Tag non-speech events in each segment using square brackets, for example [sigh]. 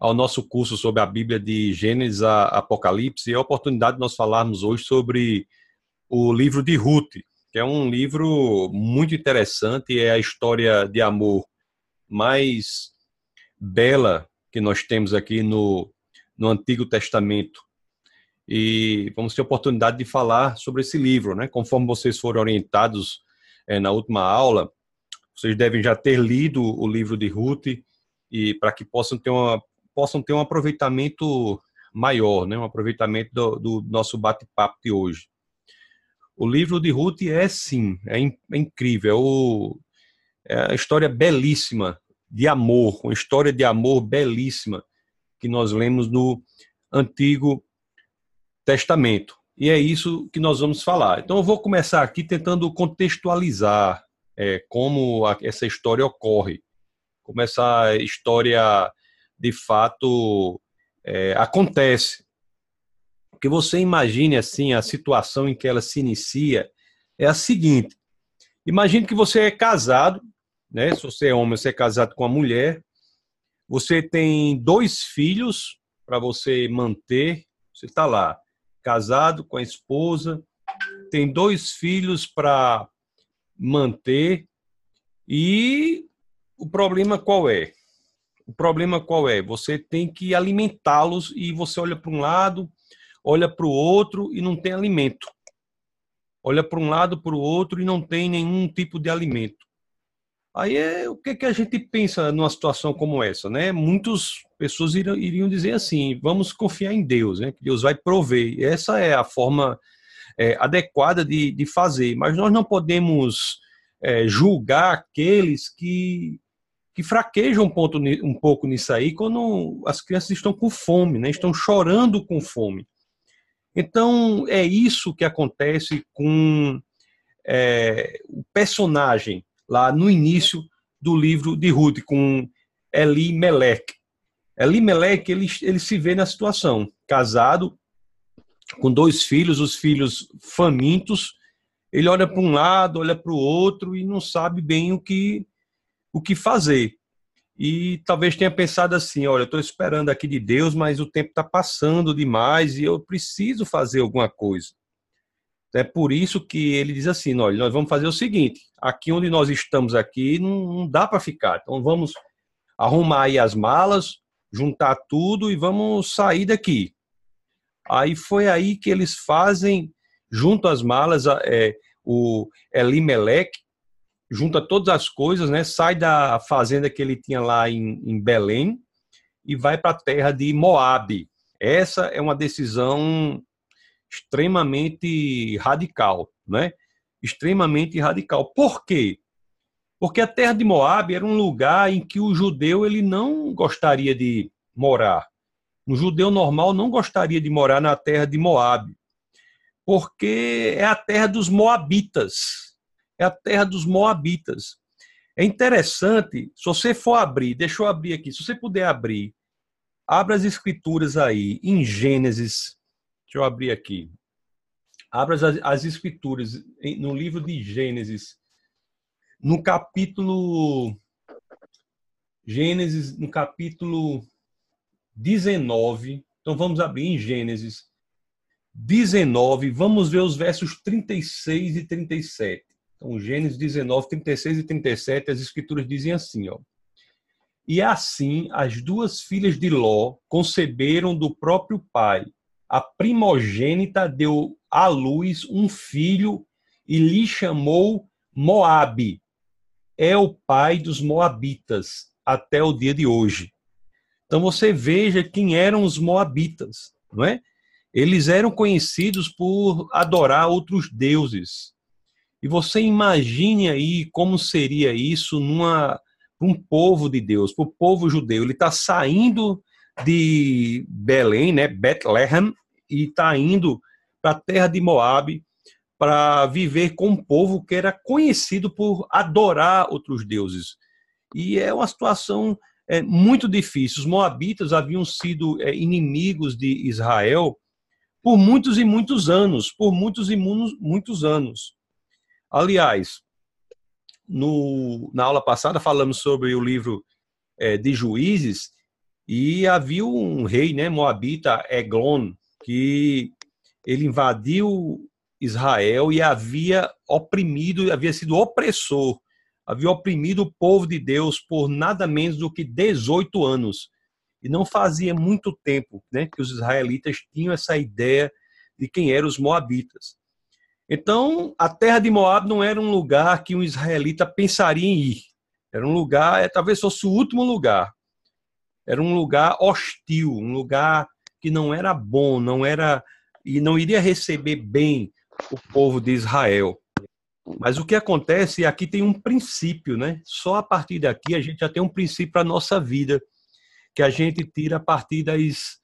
ao nosso curso sobre a Bíblia de Gênesis a Apocalipse e a oportunidade de nós falarmos hoje sobre o livro de Ruth, que é um livro muito interessante, é a história de amor mais bela que nós temos aqui no, no Antigo Testamento. E vamos ter a oportunidade de falar sobre esse livro, né? Conforme vocês foram orientados é, na última aula, vocês devem já ter lido o livro de Ruth e para que possam ter uma possam ter um aproveitamento maior, né? Um aproveitamento do, do nosso bate-papo de hoje. O livro de Ruth é sim, é, in, é incrível, é, é uma história belíssima de amor, uma história de amor belíssima que nós lemos no Antigo Testamento. E é isso que nós vamos falar. Então, eu vou começar aqui tentando contextualizar é, como a, essa história ocorre, como essa história de fato é, acontece. Porque você imagine assim a situação em que ela se inicia é a seguinte: imagine que você é casado, né? Se você é homem, você é casado com uma mulher, você tem dois filhos para você manter, você está lá casado com a esposa, tem dois filhos para manter e o problema qual é? O problema qual é? Você tem que alimentá-los e você olha para um lado, olha para o outro e não tem alimento. Olha para um lado, para o outro e não tem nenhum tipo de alimento. Aí é o que, que a gente pensa numa situação como essa, né? Muitas pessoas iriam, iriam dizer assim: vamos confiar em Deus, né? Que Deus vai prover. Essa é a forma é, adequada de, de fazer. Mas nós não podemos é, julgar aqueles que, que fraquejam um, ponto, um pouco nisso aí quando as crianças estão com fome, né? Estão chorando com fome. Então é isso que acontece com é, o personagem lá no início do livro de Ruth, com Eli Melech. Eli Melech, ele, ele se vê na situação, casado, com dois filhos, os filhos famintos, ele olha para um lado, olha para o outro e não sabe bem o que, o que fazer. E talvez tenha pensado assim: olha, eu estou esperando aqui de Deus, mas o tempo está passando demais e eu preciso fazer alguma coisa. É por isso que ele diz assim: olha, nós vamos fazer o seguinte: aqui onde nós estamos aqui não, não dá para ficar. Então vamos arrumar aí as malas, juntar tudo e vamos sair daqui. Aí foi aí que eles fazem, junto às malas, é, o Elimelec, junta todas as coisas, né? Sai da fazenda que ele tinha lá em, em Belém e vai para a terra de Moabe. Essa é uma decisão extremamente radical, né? Extremamente radical. Por quê? Porque a terra de Moab era um lugar em que o judeu ele não gostaria de morar. Um judeu normal não gostaria de morar na terra de Moab, porque é a terra dos moabitas. É a terra dos moabitas. É interessante, se você for abrir, deixa eu abrir aqui, se você puder abrir, abra as escrituras aí em Gênesis Deixa eu abrir aqui. Abra as, as escrituras no livro de Gênesis, no capítulo Gênesis, no capítulo 19. Então vamos abrir em Gênesis 19, vamos ver os versos 36 e 37. Então, Gênesis 19, 36 e 37, as escrituras dizem assim, ó. E assim as duas filhas de Ló conceberam do próprio pai a primogênita deu à luz um filho e lhe chamou Moabe. É o pai dos moabitas até o dia de hoje. Então você veja quem eram os moabitas, não é? Eles eram conhecidos por adorar outros deuses. E você imagine aí como seria isso numa um povo de Deus, para o povo judeu. Ele está saindo de Belém, né, Bethlehem, e está indo para a terra de Moabe para viver com um povo que era conhecido por adorar outros deuses. E é uma situação é, muito difícil. Os moabitas haviam sido é, inimigos de Israel por muitos e muitos anos, por muitos e muitos anos. Aliás, no, na aula passada falamos sobre o livro é, de Juízes E havia um rei, né, Moabita, Eglon, que ele invadiu Israel e havia oprimido, havia sido opressor, havia oprimido o povo de Deus por nada menos do que 18 anos. E não fazia muito tempo né, que os israelitas tinham essa ideia de quem eram os moabitas. Então, a terra de Moab não era um lugar que um israelita pensaria em ir. Era um lugar, é, talvez fosse o último lugar. Era um lugar hostil, um lugar que não era bom, não era e não iria receber bem o povo de Israel. Mas o que acontece, aqui tem um princípio, né? Só a partir daqui a gente já tem um princípio para a nossa vida, que a gente tira a partir das,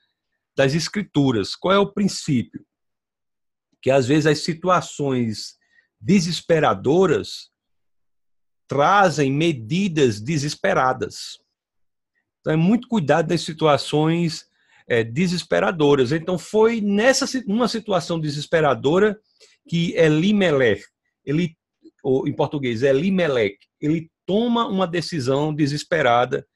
das escrituras. Qual é o princípio? Que às vezes as situações desesperadoras trazem medidas desesperadas. Então é muito cuidado das situações é, desesperadoras. Então foi nessa uma situação desesperadora que Elimelech, ele, ou em português, Elimelech, ele toma uma decisão desesperada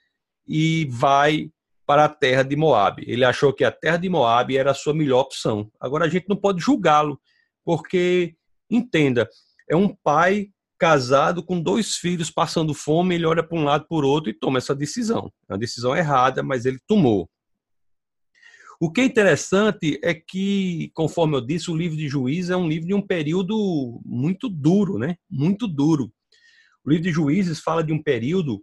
e vai para a terra de Moab. Ele achou que a terra de Moab era a sua melhor opção. Agora a gente não pode julgá-lo, porque entenda, é um pai casado com dois filhos passando fome, ele olha para um lado o outro e toma essa decisão. É uma decisão errada, mas ele tomou. O que é interessante é que, conforme eu disse, o livro de Juízes é um livro de um período muito duro, né? Muito duro. O livro de Juízes fala de um período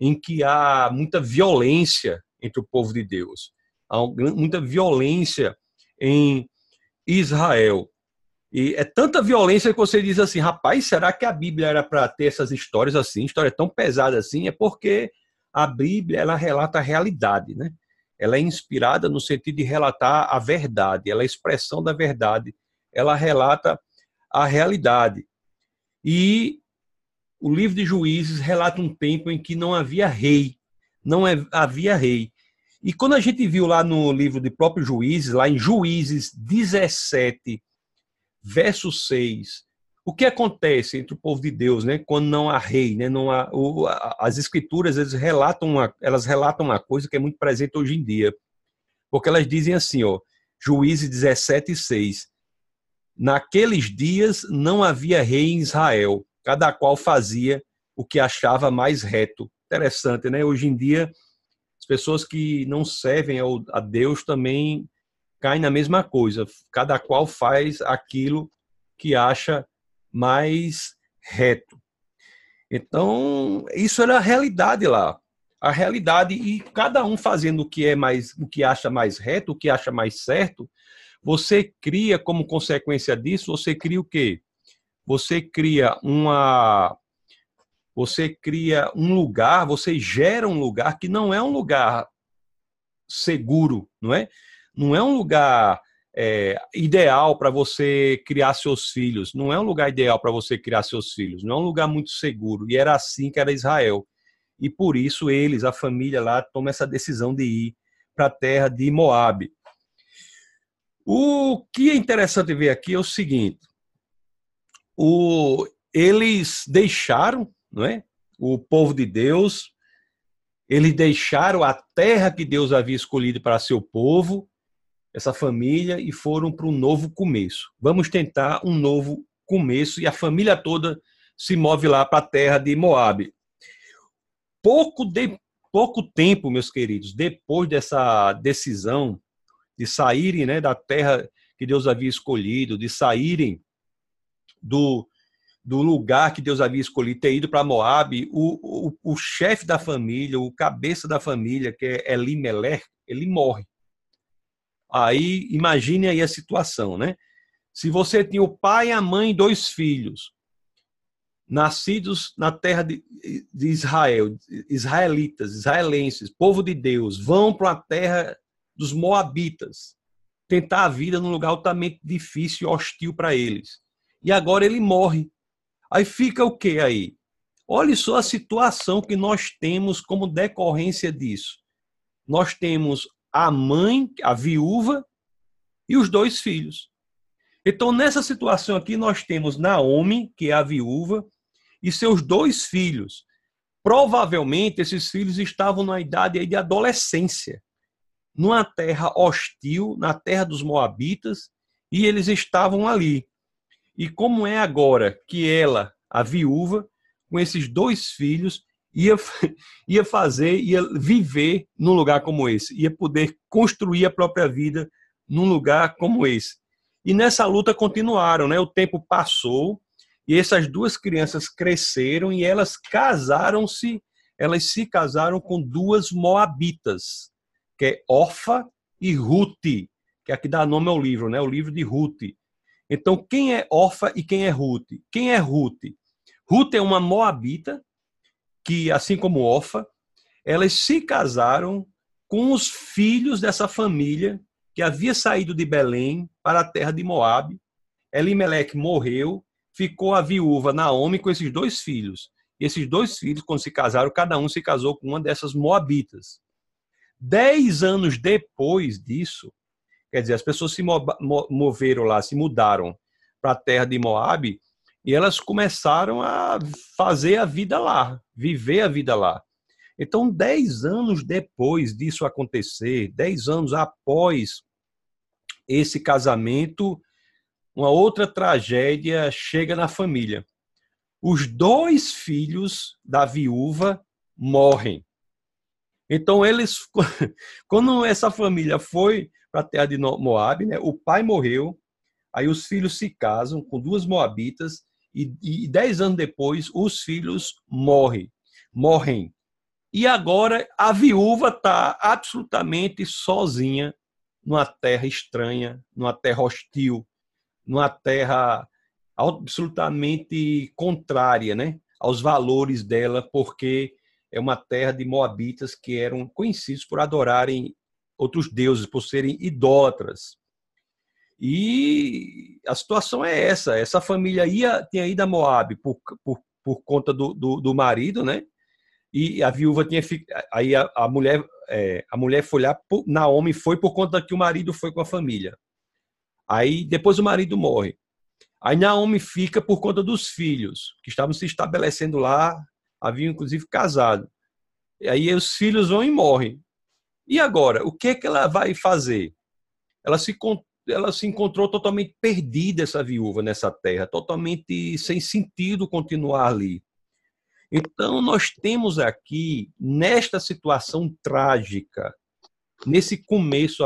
em que há muita violência entre o povo de Deus. Há muita violência em Israel. E é tanta violência que você diz assim, rapaz, será que a Bíblia era para ter essas histórias assim, história tão pesada assim? É porque a Bíblia ela relata a realidade, né? ela é inspirada no sentido de relatar a verdade, ela é a expressão da verdade, ela relata a realidade. E o livro de Juízes relata um tempo em que não havia rei, não havia rei. E quando a gente viu lá no livro de próprio Juízes, lá em Juízes 17, verso 6, o que acontece entre o povo de Deus, né, quando não há rei, né, não há, o, as escrituras eles relatam uma, elas relatam uma coisa que é muito presente hoje em dia, porque elas dizem assim, ó, Juízes 17, 6, naqueles dias não havia rei em Israel, cada qual fazia o que achava mais reto. Interessante, né? Hoje em dia pessoas que não servem a Deus também caem na mesma coisa. Cada qual faz aquilo que acha mais reto. Então, isso era a realidade lá. A realidade e cada um fazendo o que é mais, o que acha mais reto, o que acha mais certo, você cria como consequência disso, você cria o quê? Você cria uma você cria um lugar, você gera um lugar que não é um lugar seguro, não é? Não é um lugar é, ideal para você criar seus filhos. Não é um lugar ideal para você criar seus filhos. Não é um lugar muito seguro. E era assim que era Israel. E por isso eles, a família lá, toma essa decisão de ir para a terra de Moabe. O que é interessante ver aqui é o seguinte: o, eles deixaram, não é? O povo de Deus, eles deixaram a terra que Deus havia escolhido para seu povo essa família e foram para um novo começo. Vamos tentar um novo começo e a família toda se move lá para a terra de Moabe. Pouco de pouco tempo, meus queridos, depois dessa decisão de saírem, né, da terra que Deus havia escolhido, de saírem do do lugar que Deus havia escolhido, ter ido para Moabe, o, o, o chefe da família, o cabeça da família, que é Elimelech, ele morre. Aí imagine aí a situação, né? Se você tinha o pai, a mãe e dois filhos, nascidos na terra de, de Israel, israelitas, israelenses, povo de Deus, vão para a terra dos moabitas, tentar a vida num lugar altamente difícil e hostil para eles. E agora ele morre. Aí fica o que aí? Olhe só a situação que nós temos como decorrência disso. Nós temos a mãe, a viúva e os dois filhos. Então, nessa situação aqui, nós temos Naomi, que é a viúva, e seus dois filhos. provavelmente esses filhos estavam na idade de adolescência, numa terra hostil, na terra dos Moabitas, e eles estavam ali. E como é agora que ela, a viúva, com esses dois filhos, ia, [laughs] ia fazer, ia viver num lugar como esse, ia poder construir a própria vida num lugar como esse. E nessa luta continuaram, né? O tempo passou e essas duas crianças cresceram e elas casaram-se, elas se casaram com duas moabitas, que é Orfa e Ruth, que aqui dá nome ao livro, né? O livro de Ruth. Então, quem é Orfa e quem é Ruth? Quem é Ruth? Ruth é uma moabita que, assim como Orfa, elas se casaram com os filhos dessa família que havia saído de Belém para a terra de Moabe. Elimeleque morreu, ficou a viúva Naomi com esses dois filhos. E esses dois filhos, quando se casaram, cada um se casou com uma dessas moabitas. Dez anos depois disso, quer dizer, as pessoas se moveram lá, se mudaram para a terra de Moabe e elas começaram a fazer a vida lá, viver a vida lá. Então, dez anos depois disso acontecer, dez anos após esse casamento, uma outra tragédia chega na família. Os dois filhos da viúva morrem. Então, eles, [laughs] quando essa família foi para a terra de Moab, né, o pai morreu, aí os filhos se casam com duas moabitas, e, e dez anos depois, os filhos morrem. Morrem. E agora a viúva está absolutamente sozinha numa terra estranha, numa terra hostil, numa terra absolutamente contrária né, aos valores dela, porque é uma terra de moabitas que eram conhecidos por adorarem outros deuses, por serem idólatras. E a situação é essa: essa família ia, tinha ido a Moab por, por, por conta do, do, do marido, né? e a viúva tinha aí a, a mulher é, a mulher foi lá Naomi foi por conta que o marido foi com a família aí depois o marido morre aí Naomi fica por conta dos filhos que estavam se estabelecendo lá haviam inclusive casado e aí os filhos vão e morrem e agora o que é que ela vai fazer? Ela se ela se encontrou totalmente perdida essa viúva nessa terra totalmente sem sentido continuar ali. Então, nós temos aqui, nesta situação trágica, nesse começo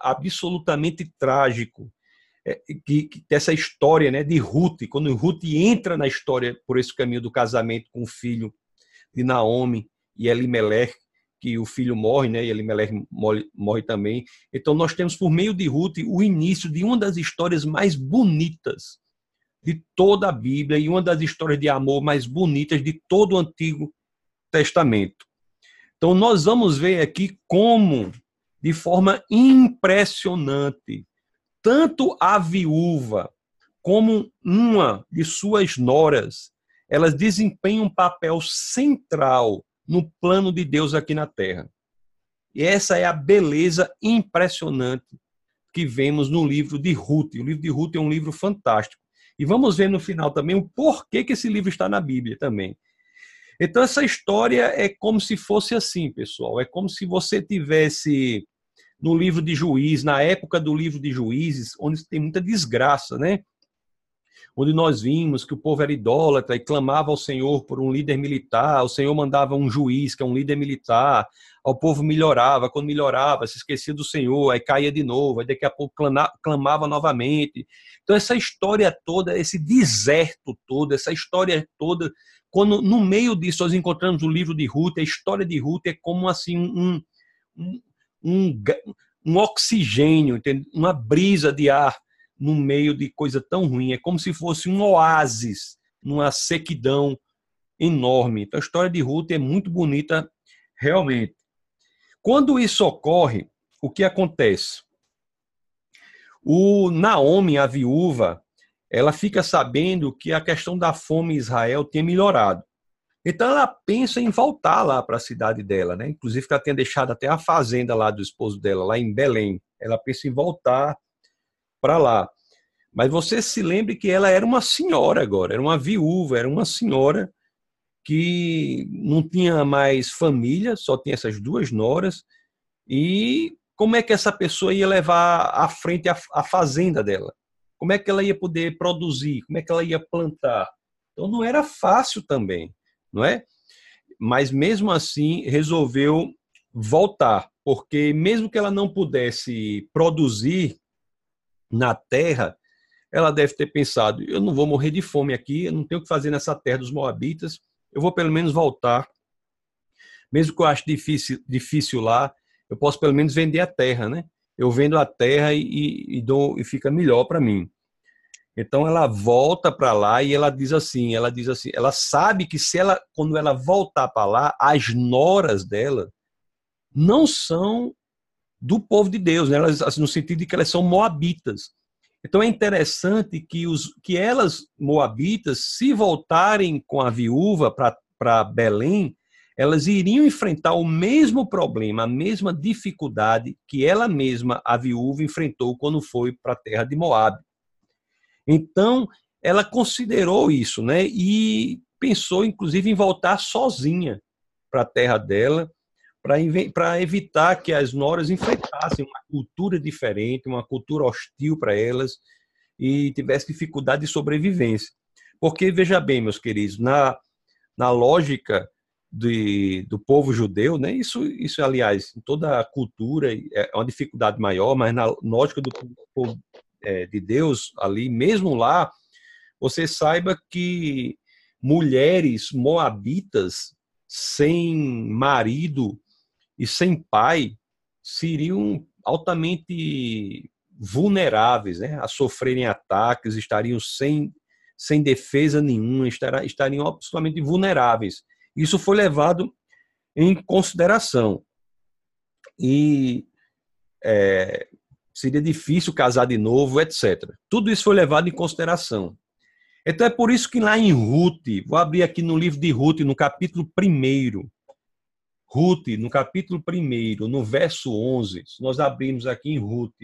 absolutamente trágico, é, que, que, dessa história né, de Ruth, quando Ruth entra na história por esse caminho do casamento com o filho de Naomi e Elimelech, que o filho morre, né, e Elimelech morre, morre também. Então, nós temos, por meio de Ruth, o início de uma das histórias mais bonitas de toda a Bíblia e uma das histórias de amor mais bonitas de todo o Antigo Testamento. Então, nós vamos ver aqui como, de forma impressionante, tanto a viúva como uma de suas noras, elas desempenham um papel central no plano de Deus aqui na terra. E essa é a beleza impressionante que vemos no livro de Ruth. O livro de Ruth é um livro fantástico. E vamos ver no final também o porquê que esse livro está na Bíblia também. Então, essa história é como se fosse assim, pessoal. É como se você tivesse no livro de Juízes, na época do livro de Juízes, onde tem muita desgraça, né? Onde nós vimos que o povo era idólatra e clamava ao Senhor por um líder militar, o Senhor mandava um juiz, que é um líder militar, o povo melhorava, quando melhorava, se esquecia do Senhor, aí caía de novo, aí daqui a pouco clamava novamente. Então, essa história toda, esse deserto todo, essa história toda, quando no meio disso nós encontramos o livro de Ruth, a história de Ruth é como assim um, um, um, um oxigênio, uma brisa de ar no meio de coisa tão ruim. É como se fosse um oásis numa sequidão enorme. Então, a história de Ruth é muito bonita, realmente. Quando isso ocorre, o que acontece? O Naomi, a viúva, ela fica sabendo que a questão da fome em Israel tem melhorado. Então ela pensa em voltar lá para a cidade dela, né? Inclusive ela tinha deixado até a fazenda lá do esposo dela, lá em Belém. Ela pensa em voltar para lá. Mas você se lembre que ela era uma senhora agora, era uma viúva, era uma senhora que não tinha mais família, só tinha essas duas noras, e como é que essa pessoa ia levar à frente a, a fazenda dela? Como é que ela ia poder produzir? Como é que ela ia plantar? Então não era fácil também, não é? Mas mesmo assim resolveu voltar, porque mesmo que ela não pudesse produzir na terra, ela deve ter pensado: eu não vou morrer de fome aqui, eu não tenho o que fazer nessa terra dos Moabitas, eu vou pelo menos voltar. Mesmo que eu ache difícil, difícil lá, eu posso pelo menos vender a terra, né? Eu vendo a terra e, e, dou, e fica melhor para mim. Então ela volta para lá e ela diz assim, ela diz assim, ela sabe que se ela quando ela voltar para lá, as noras dela não são do povo de Deus, né? elas, assim, no sentido de que elas são moabitas. Então é interessante que, os, que elas, moabitas, se voltarem com a viúva para Belém, elas iriam enfrentar o mesmo problema, a mesma dificuldade que ela mesma, a viúva, enfrentou quando foi para a terra de Moab. Então, ela considerou isso, né? E pensou, inclusive, em voltar sozinha para a terra dela, para evitar que as noras enfrentassem uma cultura diferente, uma cultura hostil para elas e tivesse dificuldade de sobrevivência. Porque, veja bem, meus queridos, na, na lógica de, do povo judeu, né, isso, isso, aliás, em toda a cultura é uma dificuldade maior, mas na lógica do povo é, de Deus ali, mesmo lá, você saiba que mulheres moabitas sem marido e sem pai seriam altamente vulneráveis né, a sofrerem ataques, estariam sem, sem defesa nenhuma, estariam absolutamente vulneráveis. Isso foi levado em consideração. E é, seria difícil casar de novo, etc. Tudo isso foi levado em consideração. Então é por isso que lá em Ruth, vou abrir aqui no livro de Ruth, no capítulo 1, Ruth, no capítulo 1, no verso 11, se nós abrimos aqui em Ruth,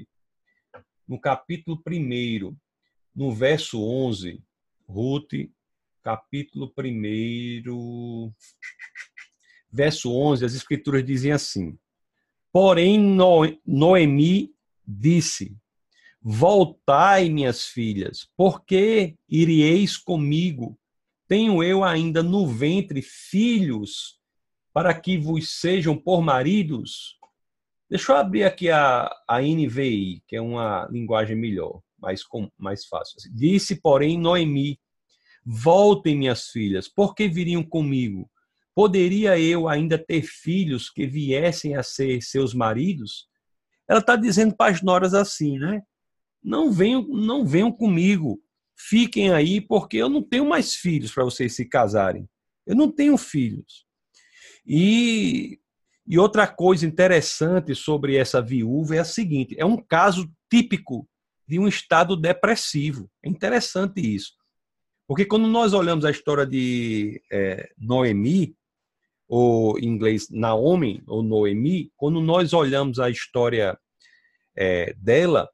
no capítulo 1, no verso 11, Ruth, capítulo 1, verso 11, as escrituras dizem assim: Porém, Noemi disse: Voltai, minhas filhas, porque iríeis comigo? Tenho eu ainda no ventre filhos para que vos sejam por maridos. Deixa eu abrir aqui a, a NVI, que é uma linguagem melhor, mais, com, mais fácil. Disse, porém, Noemi: Voltem, minhas filhas, porque viriam comigo? Poderia eu ainda ter filhos que viessem a ser seus maridos? Ela está dizendo para as noras assim, né? Não venham, não venham comigo, fiquem aí, porque eu não tenho mais filhos para vocês se casarem. Eu não tenho filhos. E, e outra coisa interessante sobre essa viúva é a seguinte: é um caso típico de um estado depressivo. É interessante isso. Porque quando nós olhamos a história de é, Noemi, ou em inglês Naomi, ou Noemi, quando nós olhamos a história é, dela,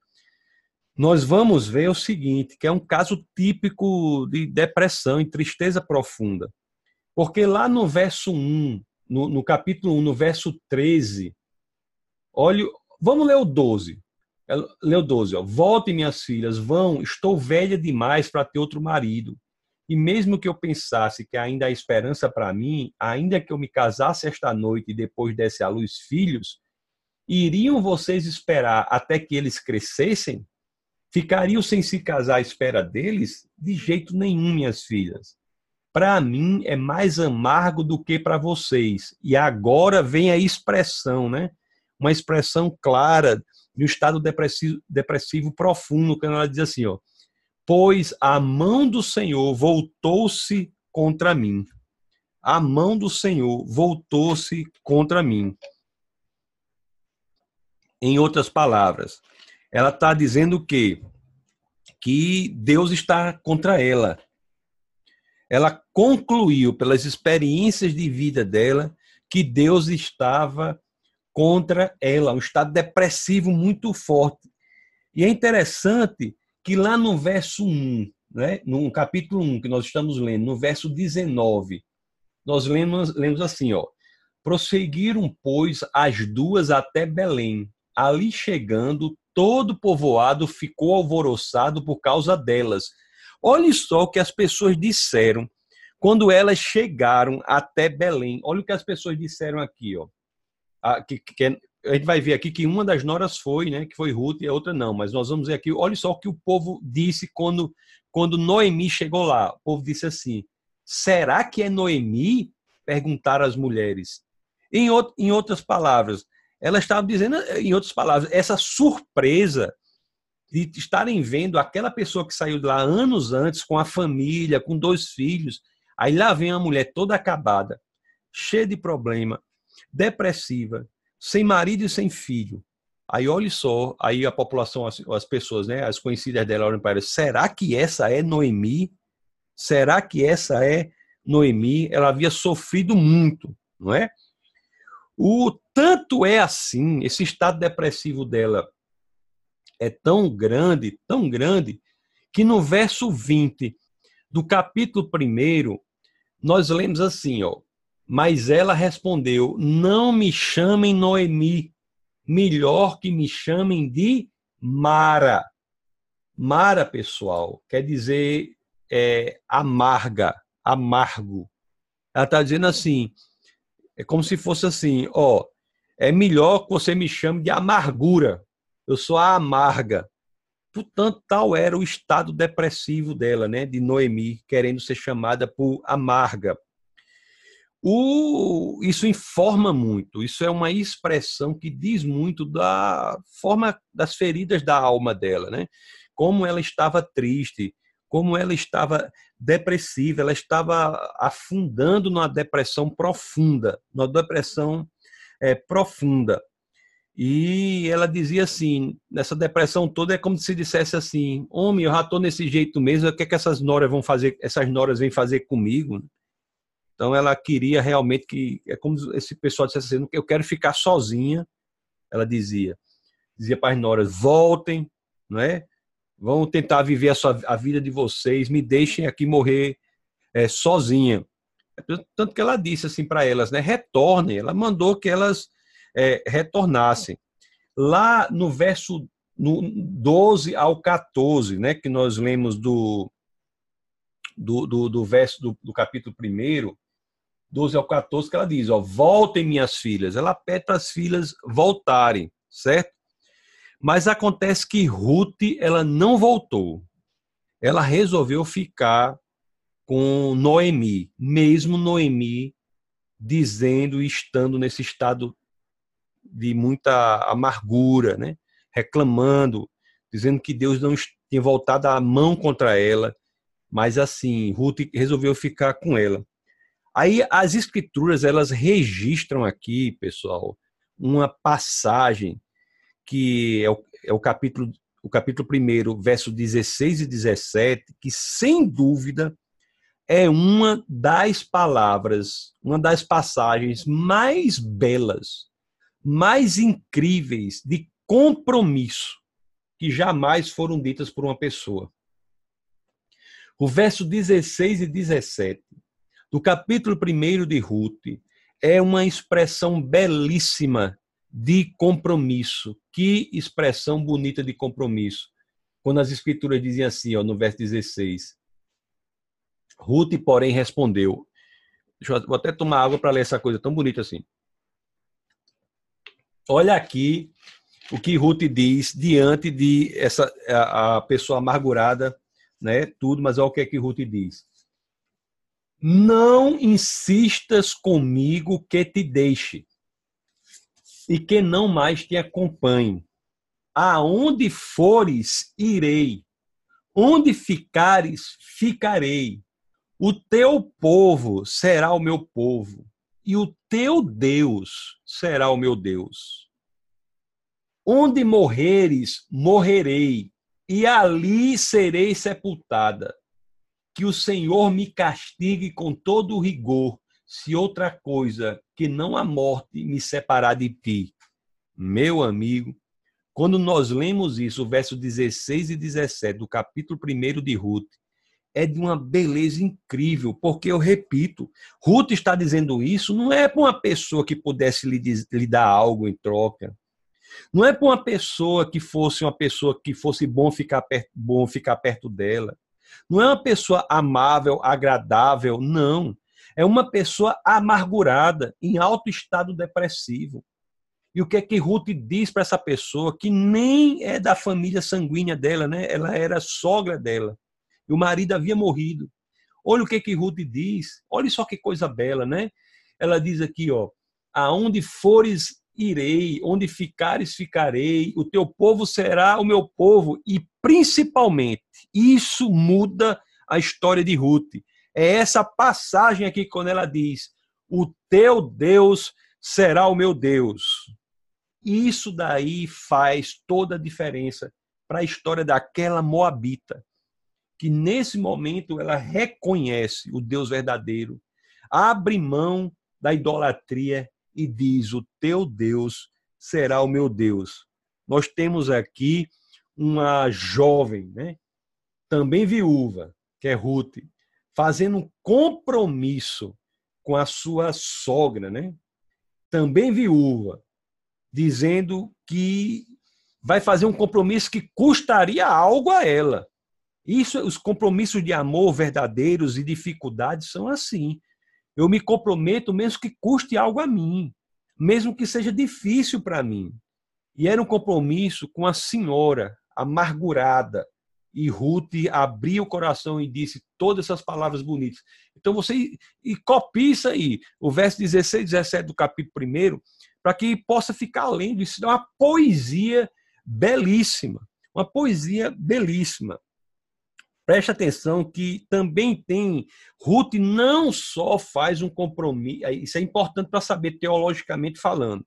nós vamos ver o seguinte, que é um caso típico de depressão e tristeza profunda. Porque lá no verso 1 no, no capítulo 1, no verso 13. Olha, vamos ler o 12. Lê o 12. Ó. Voltem, minhas filhas, vão, estou velha demais para ter outro marido. E mesmo que eu pensasse que ainda há esperança para mim, ainda que eu me casasse esta noite e depois desse à luz filhos, iriam vocês esperar até que eles crescessem? Ficariam sem se casar à espera deles? De jeito nenhum, minhas filhas para mim é mais amargo do que para vocês. E agora vem a expressão, né? Uma expressão clara de um estado depressivo, depressivo profundo, quando ela diz assim, ó: "Pois a mão do Senhor voltou-se contra mim. A mão do Senhor voltou-se contra mim." Em outras palavras, ela está dizendo que que Deus está contra ela, ela concluiu pelas experiências de vida dela que Deus estava contra ela, um estado depressivo muito forte. E é interessante que lá no verso 1, né, no capítulo 1 que nós estamos lendo, no verso 19, nós lemos, lemos assim, ó. Prosseguiram, pois, as duas até Belém. Ali chegando, todo o povoado ficou alvoroçado por causa delas. Olhe só o que as pessoas disseram quando elas chegaram até Belém. Olha o que as pessoas disseram aqui, ó. A, que, que, é, a gente vai ver aqui que uma das noras foi, né, que foi Ruth e a outra não, mas nós vamos ver aqui, olha só o que o povo disse quando quando Noemi chegou lá. O povo disse assim: "Será que é Noemi?" perguntaram as mulheres. Em, em outras palavras, elas estavam dizendo, em outras palavras, essa surpresa de estarem vendo aquela pessoa que saiu de lá anos antes com a família, com dois filhos, aí lá vem a mulher toda acabada, cheia de problema, depressiva, sem marido e sem filho. Aí olhe só, aí a população, as, as pessoas, né, as conhecidas dela olham para ela, será que essa é Noemi? Será que essa é Noemi? Ela havia sofrido muito, não é? O tanto é assim, esse estado depressivo dela é tão grande, tão grande, que no verso 20 do capítulo 1, nós lemos assim, ó. Mas ela respondeu: Não me chamem Noemi, melhor que me chamem de Mara. Mara, pessoal, quer dizer é, amarga, amargo. Ela está dizendo assim: é como se fosse assim, ó, é melhor que você me chame de amargura. Eu sou a amarga. Portanto, tal era o estado depressivo dela, né, de Noemi, querendo ser chamada por amarga. O, isso informa muito, isso é uma expressão que diz muito da forma das feridas da alma dela, né? Como ela estava triste, como ela estava depressiva, ela estava afundando numa depressão profunda, numa depressão é, profunda. E ela dizia assim, nessa depressão toda é como se dissesse assim, homem, eu já estou nesse jeito mesmo, o que é que essas noras vão fazer, essas noras vêm fazer comigo? Então ela queria realmente que, é como esse pessoal dissesse assim, eu quero ficar sozinha, ela dizia. Dizia para as noras, voltem, não é? Vão tentar viver a, sua, a vida de vocês, me deixem aqui morrer é, sozinha. Tanto que ela disse assim para elas, né? Retornem. Ela mandou que elas é, retornassem. Lá no verso no 12 ao 14, né? Que nós lemos do, do, do, do verso do, do capítulo 1, 12 ao 14, que ela diz: ó, voltem minhas filhas. Ela pede para as filhas voltarem, certo? Mas acontece que Ruth ela não voltou. Ela resolveu ficar com Noemi, mesmo Noemi dizendo e estando nesse estado de muita amargura, né? reclamando, dizendo que Deus não tinha voltado a mão contra ela, mas assim, Ruth resolveu ficar com ela. Aí as escrituras, elas registram aqui, pessoal, uma passagem que é o, é o capítulo o capítulo 1, verso 16 e 17, que sem dúvida é uma das palavras, uma das passagens mais belas, mais incríveis de compromisso que jamais foram ditas por uma pessoa. O verso 16 e 17 do capítulo 1 de Ruth é uma expressão belíssima de compromisso. Que expressão bonita de compromisso. Quando as escrituras dizem assim, ó, no verso 16. Ruth, porém, respondeu. Deixa eu, vou até tomar água para ler essa coisa tão bonita assim. Olha aqui o que Ruth diz diante de essa a, a pessoa amargurada, né? Tudo, mas olha o que é que Ruth diz. Não insistas comigo que te deixe e que não mais te acompanhe. Aonde fores, irei. Onde ficares, ficarei. O teu povo será o meu povo, e o teu Deus será o meu Deus. Onde morreres, morrerei, e ali serei sepultada. Que o Senhor me castigue com todo o rigor, se outra coisa que não a morte me separar de ti. Meu amigo, quando nós lemos isso, verso 16 e 17 do capítulo 1 de Ruth, é de uma beleza incrível, porque eu repito, Ruth está dizendo isso não é para uma pessoa que pudesse lhe, lhe dar algo em troca, não é para uma pessoa que fosse uma pessoa que fosse bom ficar perto, bom ficar perto dela, não é uma pessoa amável, agradável, não. É uma pessoa amargurada, em alto estado depressivo. E o que é que Ruth diz para essa pessoa que nem é da família sanguínea dela, né? Ela era sogra dela. E o marido havia morrido. Olha o que que Ruth diz. Olha só que coisa bela, né? Ela diz aqui, ó: "Aonde fores irei, onde ficares ficarei, o teu povo será o meu povo e principalmente isso muda a história de Ruth é essa passagem aqui quando ela diz: O teu Deus será o meu Deus. Isso daí faz toda a diferença para a história daquela moabita, que nesse momento ela reconhece o Deus verdadeiro, abre mão da idolatria e diz: O teu Deus será o meu Deus. Nós temos aqui uma jovem, né? também viúva, que é Ruth, fazendo um compromisso com a sua sogra, né? Também viúva, dizendo que vai fazer um compromisso que custaria algo a ela. Isso, os compromissos de amor verdadeiros e dificuldades são assim. Eu me comprometo mesmo que custe algo a mim, mesmo que seja difícil para mim. E era um compromisso com a senhora amargurada, e Ruth abriu o coração e disse todas essas palavras bonitas. Então você e copie isso aí, o verso 16, 17 do capítulo 1, para que possa ficar lendo. Isso é uma poesia belíssima, uma poesia belíssima. Preste atenção que também tem, Ruth não só faz um compromisso, isso é importante para saber teologicamente falando.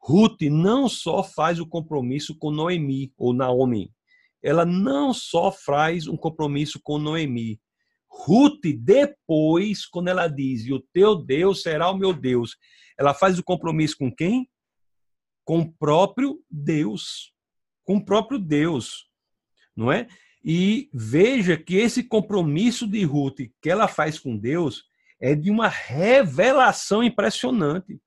Ruth não só faz o compromisso com Noemi ou Naomi, ela não só faz um compromisso com Noemi. Ruth, depois, quando ela diz, o teu Deus será o meu Deus, ela faz o compromisso com quem? Com o próprio Deus. Com o próprio Deus. Não é? E veja que esse compromisso de Ruth que ela faz com Deus é de uma revelação impressionante.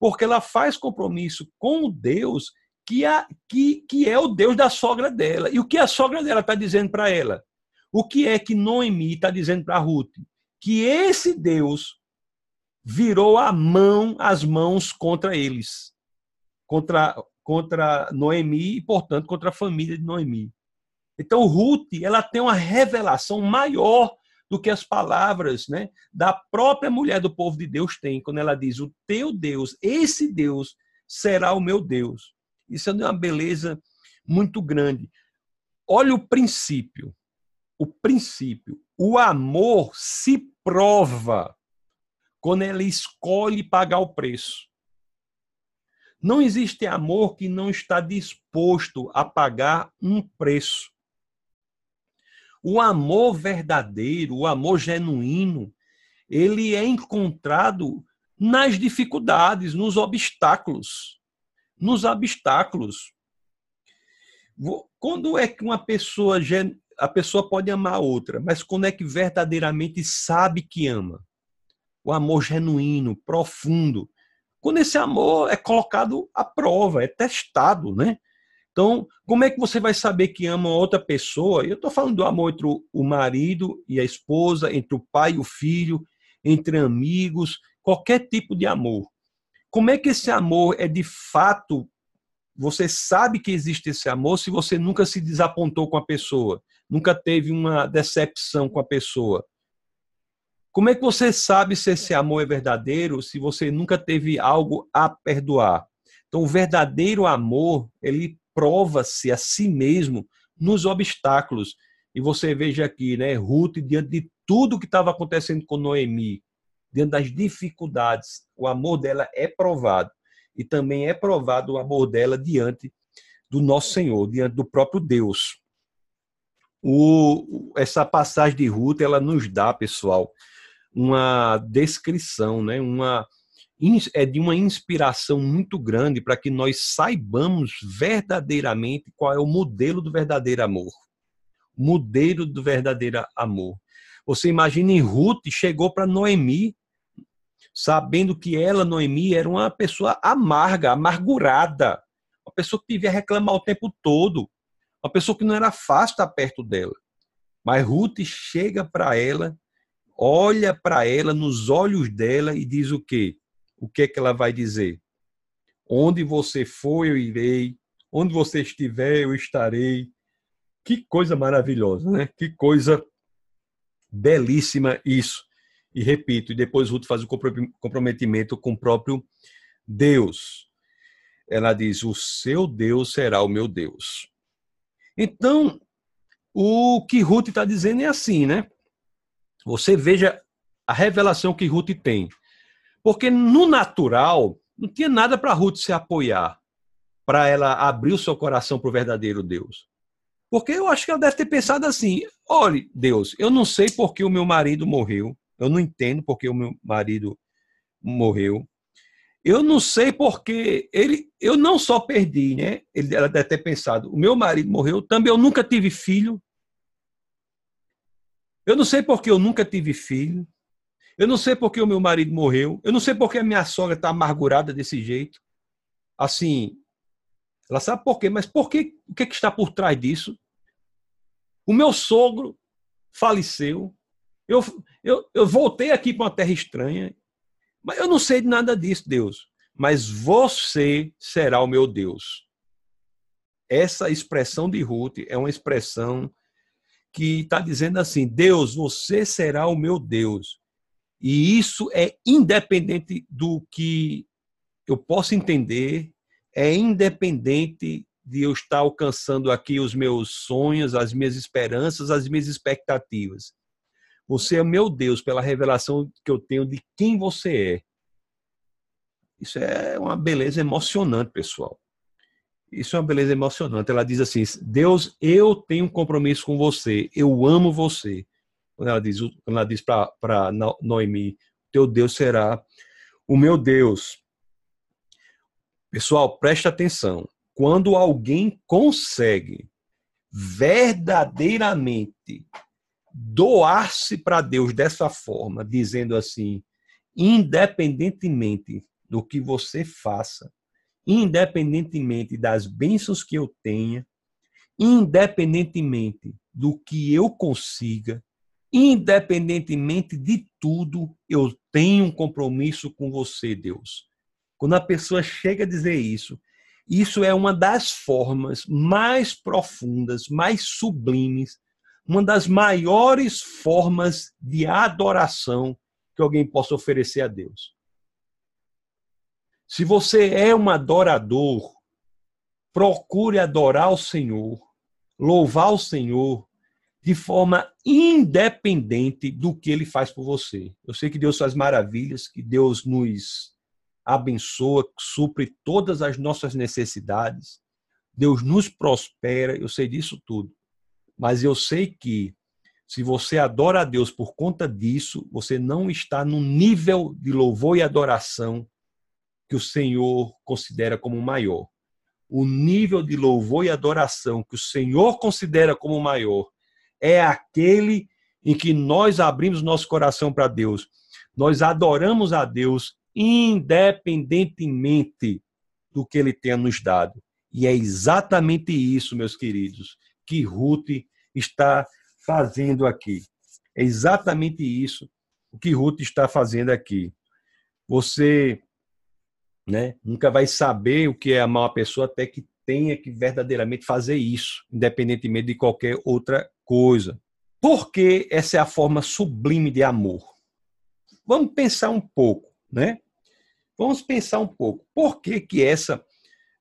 Porque ela faz compromisso com Deus que, a, que, que é o Deus da sogra dela. E o que a sogra dela está dizendo para ela? O que é que Noemi está dizendo para Ruth? Que esse Deus virou a mão, as mãos contra eles, contra, contra Noemi e, portanto, contra a família de Noemi. Então, Ruth, ela tem uma revelação maior do que as palavras né, da própria mulher do povo de Deus tem, quando ela diz: O teu Deus, esse Deus, será o meu Deus. Isso é uma beleza muito grande. Olha o princípio. O princípio. O amor se prova quando ela escolhe pagar o preço. Não existe amor que não está disposto a pagar um preço. O amor verdadeiro, o amor genuíno, ele é encontrado nas dificuldades, nos obstáculos nos obstáculos. Quando é que uma pessoa a pessoa pode amar a outra, mas quando é que verdadeiramente sabe que ama? O amor genuíno, profundo. Quando esse amor é colocado à prova, é testado, né? Então, como é que você vai saber que ama outra pessoa? Eu estou falando do amor entre o marido e a esposa, entre o pai e o filho, entre amigos, qualquer tipo de amor. Como é que esse amor é de fato? Você sabe que existe esse amor se você nunca se desapontou com a pessoa, nunca teve uma decepção com a pessoa. Como é que você sabe se esse amor é verdadeiro se você nunca teve algo a perdoar? Então, o verdadeiro amor, ele prova-se a si mesmo nos obstáculos. E você veja aqui, né, Ruth, diante de tudo que estava acontecendo com Noemi, diante das dificuldades, o amor dela é provado. E também é provado o amor dela diante do nosso Senhor, diante do próprio Deus. O, essa passagem de Ruth, ela nos dá, pessoal, uma descrição, né? uma, é de uma inspiração muito grande para que nós saibamos verdadeiramente qual é o modelo do verdadeiro amor. Modelo do verdadeiro amor. Você imagina em Ruth chegou para Noemi, sabendo que ela, Noemi, era uma pessoa amarga, amargurada, uma pessoa que devia reclamar o tempo todo, uma pessoa que não era fácil estar perto dela. Mas Ruth chega para ela, olha para ela nos olhos dela e diz o quê? O que é que ela vai dizer? Onde você for, eu irei. Onde você estiver, eu estarei. Que coisa maravilhosa, né? Que coisa belíssima isso. E repito, e depois Ruth faz o comprometimento com o próprio Deus. Ela diz: O seu Deus será o meu Deus. Então, o que Ruth está dizendo é assim, né? Você veja a revelação que Ruth tem. Porque no natural, não tinha nada para Ruth se apoiar, para ela abrir o seu coração para o verdadeiro Deus. Porque eu acho que ela deve ter pensado assim: olhe, Deus, eu não sei por que o meu marido morreu, eu não entendo por que o meu marido morreu. Eu não sei porque ele, eu não só perdi, né? Ele, ela deve ter pensado, o meu marido morreu, também eu nunca tive filho. Eu não sei porque eu nunca tive filho. Eu não sei porque o meu marido morreu. Eu não sei porque a minha sogra está amargurada desse jeito. Assim, ela sabe por quê, mas por quê? O que, que está por trás disso? O meu sogro faleceu. Eu, eu, eu voltei aqui para uma terra estranha mas eu não sei de nada disso, Deus. Mas você será o meu Deus. Essa expressão de Ruth é uma expressão que está dizendo assim: Deus, você será o meu Deus. E isso é independente do que eu possa entender, é independente de eu estar alcançando aqui os meus sonhos, as minhas esperanças, as minhas expectativas. Você é meu Deus pela revelação que eu tenho de quem você é. Isso é uma beleza emocionante, pessoal. Isso é uma beleza emocionante. Ela diz assim: Deus, eu tenho um compromisso com você, eu amo você. Quando ela diz, quando ela diz para Noemi: Teu Deus será o meu Deus. Pessoal, preste atenção. Quando alguém consegue verdadeiramente doar-se para Deus dessa forma, dizendo assim, independentemente do que você faça, independentemente das bênçãos que eu tenha, independentemente do que eu consiga, independentemente de tudo, eu tenho um compromisso com você, Deus. Quando a pessoa chega a dizer isso, isso é uma das formas mais profundas, mais sublimes uma das maiores formas de adoração que alguém possa oferecer a Deus. Se você é um adorador, procure adorar o Senhor, louvar o Senhor de forma independente do que ele faz por você. Eu sei que Deus faz maravilhas, que Deus nos abençoa, supre todas as nossas necessidades. Deus nos prospera, eu sei disso tudo. Mas eu sei que se você adora a Deus por conta disso, você não está no nível de louvor e adoração que o Senhor considera como maior. O nível de louvor e adoração que o Senhor considera como maior é aquele em que nós abrimos nosso coração para Deus. Nós adoramos a Deus independentemente do que ele tenha nos dado. E é exatamente isso, meus queridos, que Ruth está fazendo aqui. É exatamente isso o que Ruth está fazendo aqui. Você né, nunca vai saber o que é amar uma pessoa até que tenha que verdadeiramente fazer isso, independentemente de qualquer outra coisa. Por que essa é a forma sublime de amor? Vamos pensar um pouco, né? Vamos pensar um pouco. Por que que essa,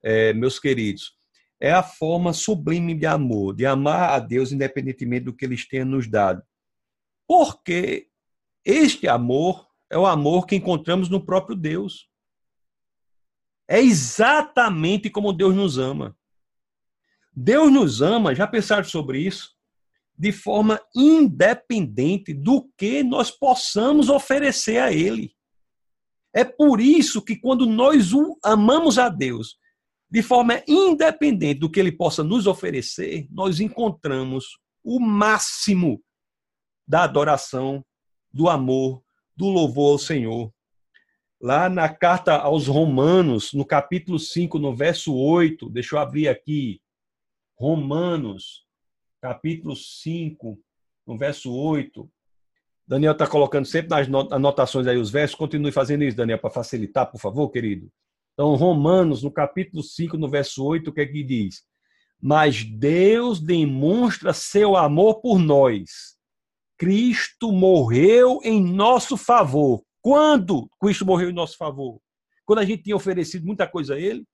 é, meus queridos, é a forma sublime de amor, de amar a Deus independentemente do que eles tenham nos dado. Porque este amor é o amor que encontramos no próprio Deus. É exatamente como Deus nos ama. Deus nos ama, já pensaram sobre isso? De forma independente do que nós possamos oferecer a Ele. É por isso que quando nós amamos a Deus, de forma independente do que ele possa nos oferecer, nós encontramos o máximo da adoração, do amor, do louvor ao Senhor. Lá na carta aos Romanos, no capítulo 5, no verso 8, deixa eu abrir aqui. Romanos, capítulo 5, no verso 8. Daniel está colocando sempre nas anotações aí os versos. Continue fazendo isso, Daniel, para facilitar, por favor, querido. Então, Romanos, no capítulo 5, no verso 8, o que é que diz? Mas Deus demonstra seu amor por nós. Cristo morreu em nosso favor. Quando Cristo morreu em nosso favor? Quando a gente tinha oferecido muita coisa a Ele?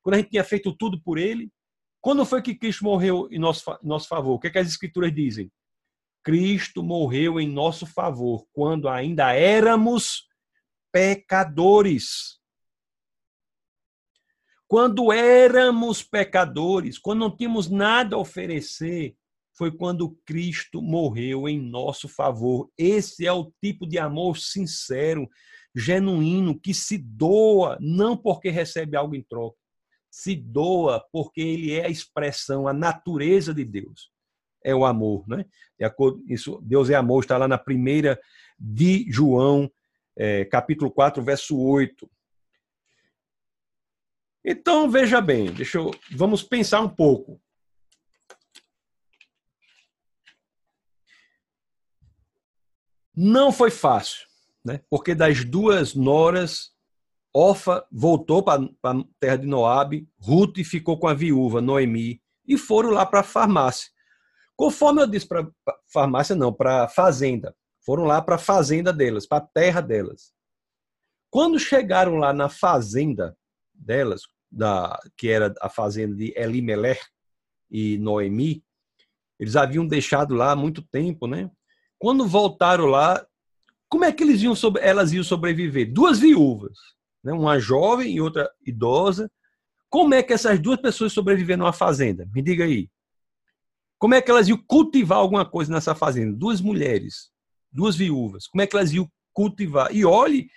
Quando a gente tinha feito tudo por Ele? Quando foi que Cristo morreu em nosso, nosso favor? O que, é que as Escrituras dizem? Cristo morreu em nosso favor quando ainda éramos pecadores. Quando éramos pecadores, quando não tínhamos nada a oferecer, foi quando Cristo morreu em nosso favor. Esse é o tipo de amor sincero, genuíno, que se doa não porque recebe algo em troca, se doa porque ele é a expressão, a natureza de Deus. É o amor, né? De acordo, isso, Deus é amor, está lá na primeira de João, é, capítulo 4, verso 8. Então, veja bem, deixa eu, vamos pensar um pouco. Não foi fácil, né? porque das duas noras, Orfa voltou para a terra de Noabe, Ruth ficou com a viúva, Noemi, e foram lá para a farmácia. Conforme eu disse para farmácia, não, para a fazenda. Foram lá para a fazenda delas, para a terra delas. Quando chegaram lá na fazenda delas, da, que era a fazenda de Elimelech e Noemi, eles haviam deixado lá há muito tempo, né? Quando voltaram lá, como é que eles iam sobre, elas iam sobreviver? Duas viúvas, né? uma jovem e outra idosa. Como é que essas duas pessoas sobreviveram numa fazenda? Me diga aí. Como é que elas iam cultivar alguma coisa nessa fazenda? Duas mulheres, duas viúvas. Como é que elas iam cultivar? E olhe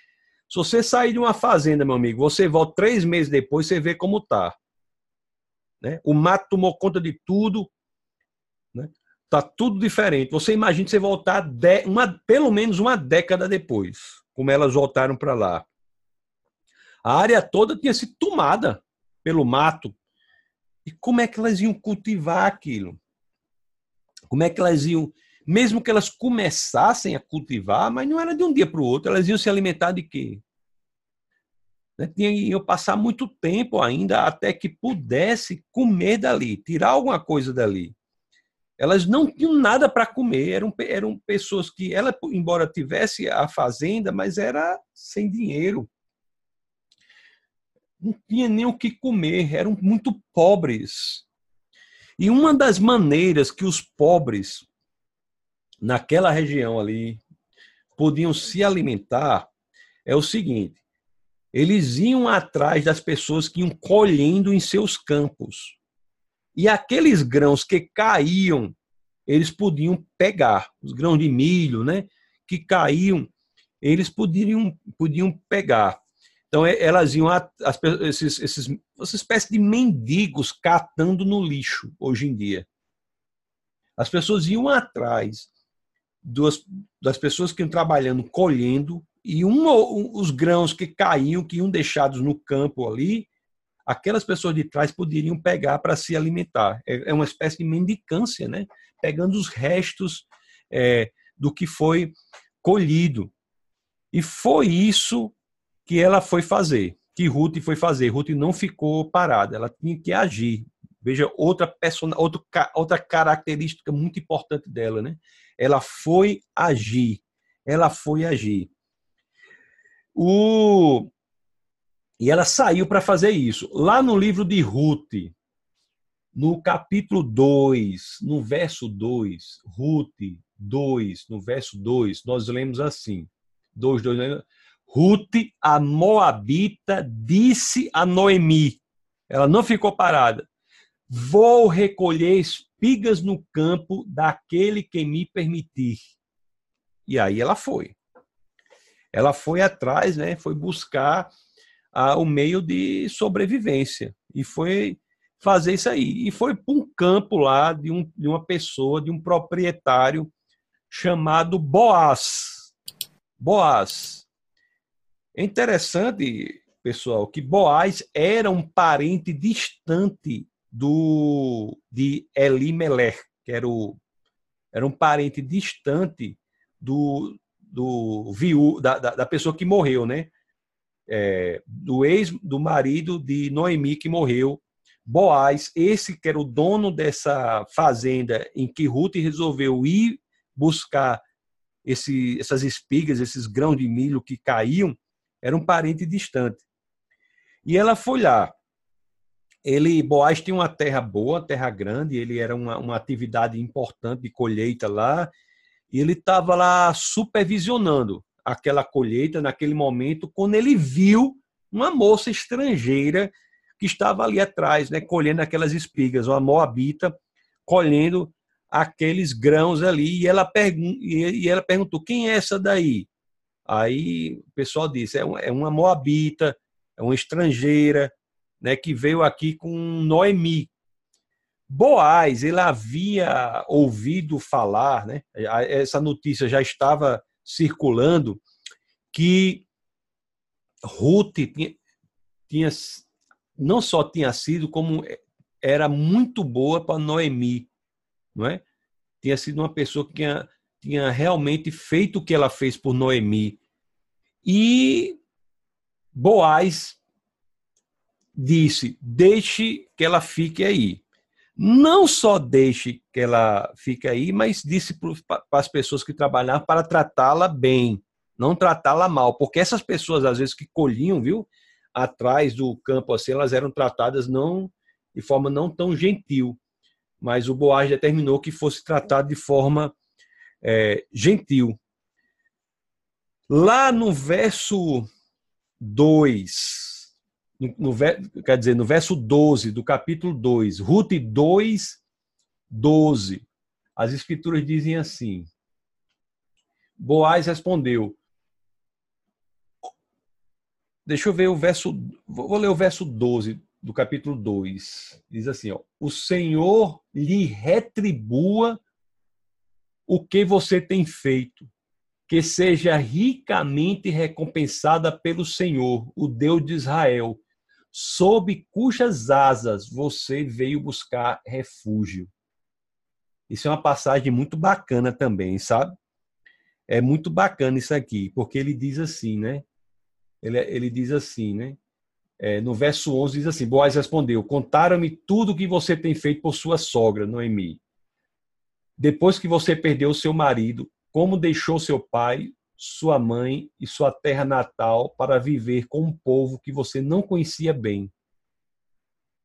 se você sair de uma fazenda, meu amigo, você volta três meses depois, você vê como tá. Né? O mato tomou conta de tudo. Né? Tá tudo diferente. Você imagina você voltar de, uma, pelo menos uma década depois, como elas voltaram para lá. A área toda tinha sido tomada pelo mato. E como é que elas iam cultivar aquilo? Como é que elas iam mesmo que elas começassem a cultivar, mas não era de um dia para o outro, elas iam se alimentar de quê? Né? Iam passar muito tempo ainda até que pudesse comer dali, tirar alguma coisa dali. Elas não tinham nada para comer, eram, eram pessoas que, ela, embora tivesse a fazenda, mas era sem dinheiro. Não tinha nem o que comer, eram muito pobres. E uma das maneiras que os pobres naquela região ali podiam se alimentar é o seguinte: eles iam atrás das pessoas que iam colhendo em seus campos. E aqueles grãos que caíam, eles podiam pegar, os grãos de milho, né, que caíam, eles poderiam podiam pegar. Então elas iam as, esses, esses essa espécie de mendigos catando no lixo hoje em dia. As pessoas iam atrás das, das pessoas que iam trabalhando, colhendo, e um, os grãos que caíam, que iam deixados no campo ali, aquelas pessoas de trás poderiam pegar para se alimentar. É, é, uma espécie de mendicância, né? pegando os restos é, do que foi colhido. E foi isso que ela foi fazer, que Ruth foi fazer. Ruth não ficou parada, ela tinha que agir. Veja outra, person... outra característica muito importante dela, né? Ela foi agir. Ela foi agir. O... E ela saiu para fazer isso. Lá no livro de Ruth, no capítulo 2, no verso 2, Ruth 2, no verso 2, nós lemos assim: 2, 2, Ruth, a Moabita, disse a Noemi, ela não ficou parada, vou recolher espigas no campo daquele que me permitir. E aí ela foi. Ela foi atrás, né? Foi buscar ah, o meio de sobrevivência e foi fazer isso aí. E foi para um campo lá de, um, de uma pessoa, de um proprietário chamado Boaz. Boaz. É interessante, pessoal, que Boaz era um parente distante do de Elimelech, que era, o, era um parente distante do, do viú, da, da, da pessoa que morreu, né? É, do ex do marido de Noemi que morreu, Boaz, esse que era o dono dessa fazenda em que Ruth resolveu ir buscar esse, essas espigas, esses grãos de milho que caíam, era um parente distante. E ela foi lá. Ele, Boaz tinha uma terra boa, terra grande, ele era uma, uma atividade importante de colheita lá, e ele estava lá supervisionando aquela colheita naquele momento, quando ele viu uma moça estrangeira que estava ali atrás, né, colhendo aquelas espigas, uma moabita colhendo aqueles grãos ali, e ela, pergun e ela perguntou, quem é essa daí? Aí o pessoal disse, é, é uma moabita, é uma estrangeira, né, que veio aqui com Noemi. Boaz, ele havia ouvido falar, né, essa notícia já estava circulando, que Ruth tinha, tinha não só tinha sido, como era muito boa para Noemi, não é? Tinha sido uma pessoa que tinha, tinha realmente feito o que ela fez por Noemi. E Boaz disse: deixe que ela fique aí. Não só deixe que ela fique aí, mas disse para as pessoas que trabalhavam para tratá-la bem, não tratá-la mal, porque essas pessoas às vezes que colhiam, viu, atrás do campo assim, elas eram tratadas não de forma não tão gentil, mas o Boaz determinou que fosse tratado de forma é, gentil. Lá no verso 2, no, no, quer dizer, no verso 12 do capítulo 2, Ruth 2, 12, as escrituras dizem assim: Boaz respondeu. Deixa eu ver o verso. Vou ler o verso 12 do capítulo 2. Diz assim: ó, O Senhor lhe retribua o que você tem feito, que seja ricamente recompensada pelo Senhor, o Deus de Israel, sob cujas asas você veio buscar refúgio. Isso é uma passagem muito bacana também, sabe? É muito bacana isso aqui, porque ele diz assim, né? Ele, ele diz assim, né? É, no verso 11 diz assim: Boaz respondeu: Contaram-me tudo o que você tem feito por sua sogra, Noemi. Depois que você perdeu seu marido, como deixou seu pai, sua mãe e sua terra natal para viver com um povo que você não conhecia bem.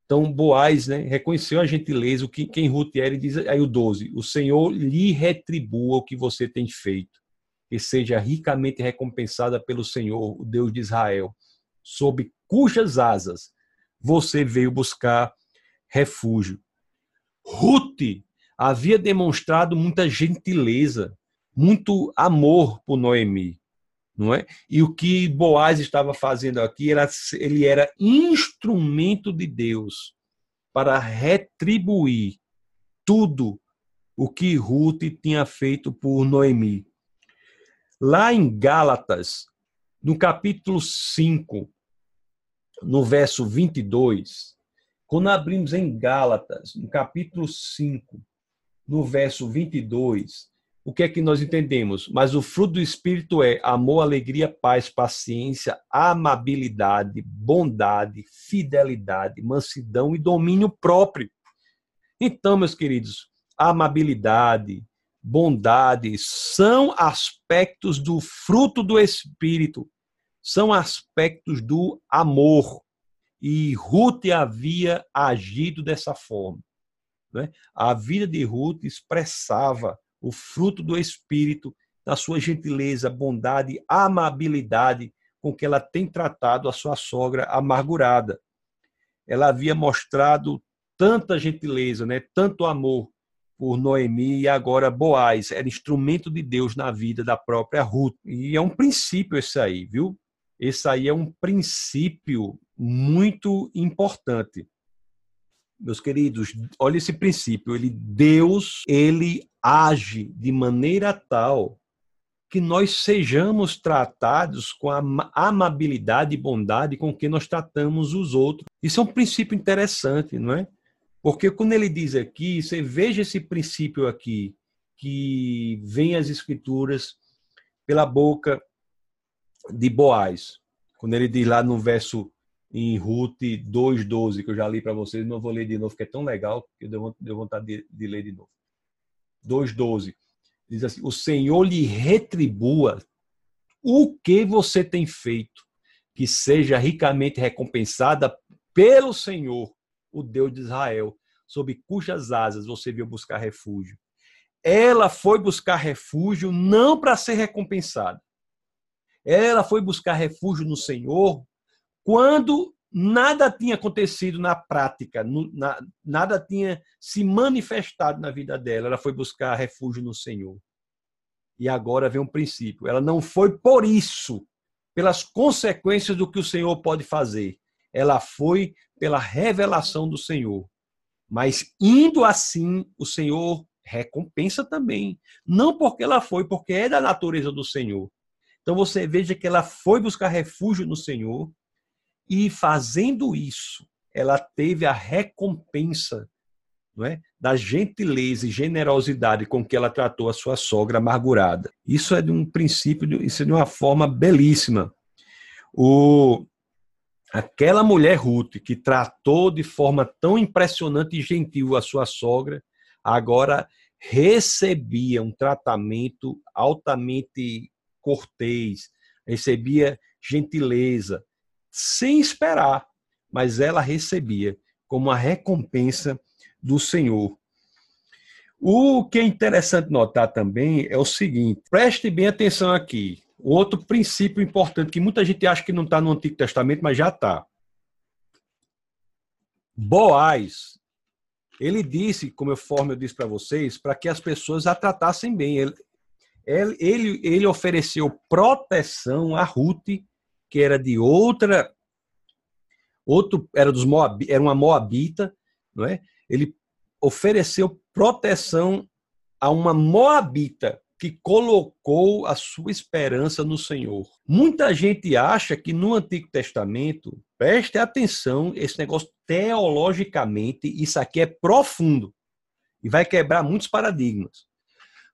Então, Boaz né, reconheceu a gentileza, o que quem Ruth era, e diz aí o 12: O Senhor lhe retribua o que você tem feito, e seja ricamente recompensada pelo Senhor, o Deus de Israel, sob cujas asas você veio buscar refúgio. Ruth havia demonstrado muita gentileza muito amor por Noemi, não é? E o que Boaz estava fazendo aqui era ele era instrumento de Deus para retribuir tudo o que Ruth tinha feito por Noemi. Lá em Gálatas, no capítulo 5, no verso 22, quando abrimos em Gálatas, no capítulo 5, no verso 22, o que é que nós entendemos? Mas o fruto do Espírito é amor, alegria, paz, paciência, amabilidade, bondade, fidelidade, mansidão e domínio próprio. Então, meus queridos, amabilidade, bondade são aspectos do fruto do Espírito, são aspectos do amor. E Ruth havia agido dessa forma. Né? A vida de Ruth expressava o fruto do Espírito, da sua gentileza, bondade, amabilidade com que ela tem tratado a sua sogra amargurada. Ela havia mostrado tanta gentileza, né, tanto amor por Noemi e agora Boaz era instrumento de Deus na vida da própria Ruth. E é um princípio esse aí, viu? Esse aí é um princípio muito importante. Meus queridos, olha esse princípio, ele Deus, ele age de maneira tal que nós sejamos tratados com a amabilidade e bondade com que nós tratamos os outros. Isso é um princípio interessante, não é? Porque quando ele diz aqui, você veja esse princípio aqui, que vem as escrituras pela boca de Boaz. Quando ele diz lá no verso em Ruth 2,12, que eu já li para vocês, não vou ler de novo, porque é tão legal que eu deu vontade de, de ler de novo. 2,12. Diz assim: O Senhor lhe retribua o que você tem feito, que seja ricamente recompensada pelo Senhor, o Deus de Israel, sob cujas asas você veio buscar refúgio. Ela foi buscar refúgio não para ser recompensada. Ela foi buscar refúgio no Senhor quando nada tinha acontecido na prática, na, nada tinha se manifestado na vida dela. Ela foi buscar refúgio no Senhor. E agora vem um princípio. Ela não foi por isso, pelas consequências do que o Senhor pode fazer. Ela foi pela revelação do Senhor. Mas indo assim, o Senhor recompensa também. Não porque ela foi, porque é da natureza do Senhor. Então você veja que ela foi buscar refúgio no Senhor e fazendo isso, ela teve a recompensa não é? da gentileza e generosidade com que ela tratou a sua sogra amargurada. Isso é de um princípio, isso é de uma forma belíssima. O, aquela mulher Ruth que tratou de forma tão impressionante e gentil a sua sogra, agora recebia um tratamento altamente cortês, recebia gentileza, sem esperar, mas ela recebia como uma recompensa do Senhor. O que é interessante notar também é o seguinte: preste bem atenção aqui. Outro princípio importante que muita gente acha que não está no Antigo Testamento, mas já está. Boaz, ele disse, como eu forma eu disse para vocês, para que as pessoas a tratassem bem. Ele, ele, ele ofereceu proteção a Ruth, que era de outra, outro era dos Moab, era uma moabita, não é? ele ofereceu proteção a uma moabita que colocou a sua esperança no Senhor. Muita gente acha que no Antigo Testamento, preste atenção, esse negócio teologicamente, isso aqui é profundo e vai quebrar muitos paradigmas.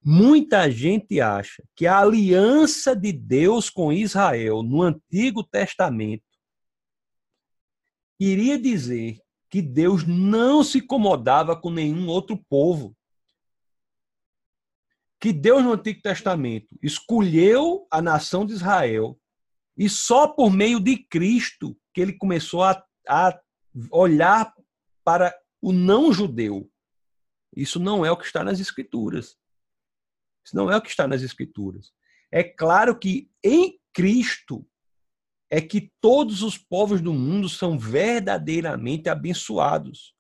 Muita gente acha que a aliança de Deus com Israel no Antigo Testamento iria dizer que Deus não se incomodava com nenhum outro povo. Que Deus no Antigo Testamento escolheu a nação de Israel e só por meio de Cristo que ele começou a, a olhar para o não judeu. Isso não é o que está nas Escrituras. Isso não é o que está nas Escrituras. É claro que em Cristo é que todos os povos do mundo são verdadeiramente abençoados.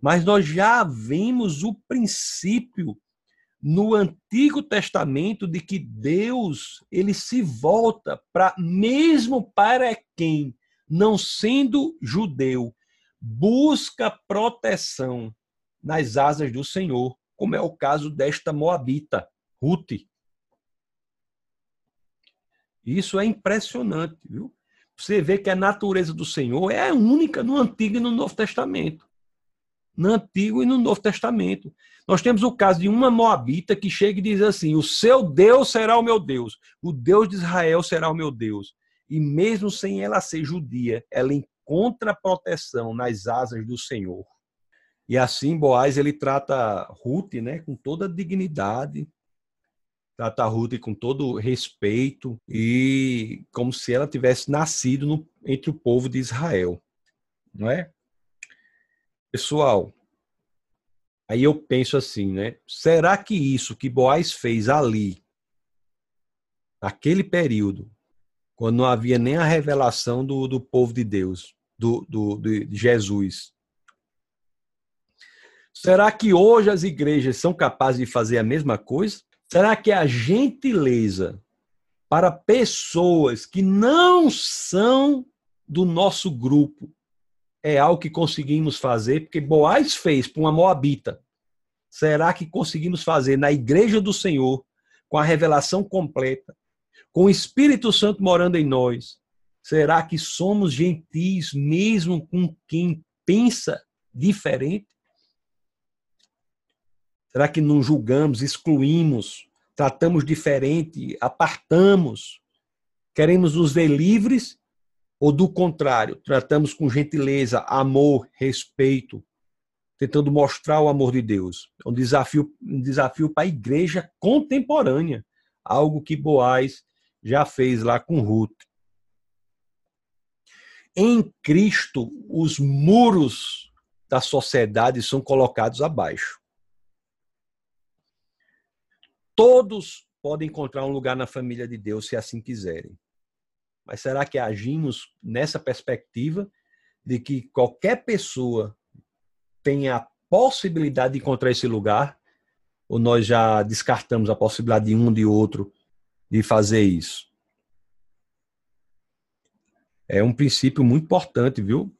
Mas nós já vemos o princípio no Antigo Testamento de que Deus, ele se volta para mesmo para quem não sendo judeu, busca proteção nas asas do Senhor, como é o caso desta moabita, Ruth. Isso é impressionante, viu? você vê que a natureza do Senhor é única no Antigo e no Novo Testamento. No Antigo e no Novo Testamento. Nós temos o caso de uma Moabita que chega e diz assim: O seu Deus será o meu Deus, o Deus de Israel será o meu Deus. E mesmo sem ela ser judia, ela encontra proteção nas asas do Senhor. E assim Boaz ele trata Ruth, né, com toda a dignidade, trata a Ruth com todo respeito e como se ela tivesse nascido no, entre o povo de Israel, não é? Pessoal, aí eu penso assim, né? Será que isso que Boaz fez ali, naquele período, quando não havia nem a revelação do, do povo de Deus, do, do, de Jesus, será que hoje as igrejas são capazes de fazer a mesma coisa? Será que a gentileza para pessoas que não são do nosso grupo é algo que conseguimos fazer? Porque Boaz fez para uma moabita. será que conseguimos fazer na igreja do Senhor, com a revelação completa, com o Espírito Santo morando em nós? Será que somos gentis mesmo com quem pensa diferente? Será que não julgamos, excluímos, tratamos diferente, apartamos? Queremos nos ver livres ou do contrário, tratamos com gentileza, amor, respeito, tentando mostrar o amor de Deus. É um desafio, um desafio para a igreja contemporânea, algo que Boaz já fez lá com Ruth. Em Cristo, os muros da sociedade são colocados abaixo. Todos podem encontrar um lugar na família de Deus se assim quiserem. Mas será que agimos nessa perspectiva de que qualquer pessoa tenha a possibilidade de encontrar esse lugar? Ou nós já descartamos a possibilidade de um de outro de fazer isso? É um princípio muito importante, viu?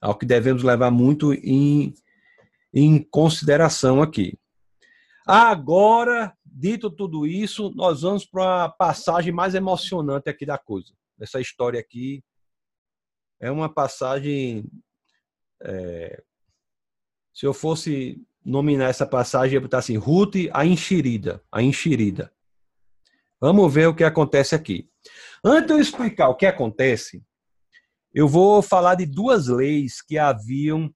Ao que devemos levar muito em, em consideração aqui. Agora, dito tudo isso, nós vamos para a passagem mais emocionante aqui da coisa essa história aqui é uma passagem. É, se eu fosse nominar essa passagem, eu ia botar assim: Ruth, a enxerida. A enxerida. Vamos ver o que acontece aqui. Antes de eu explicar o que acontece, eu vou falar de duas leis que haviam,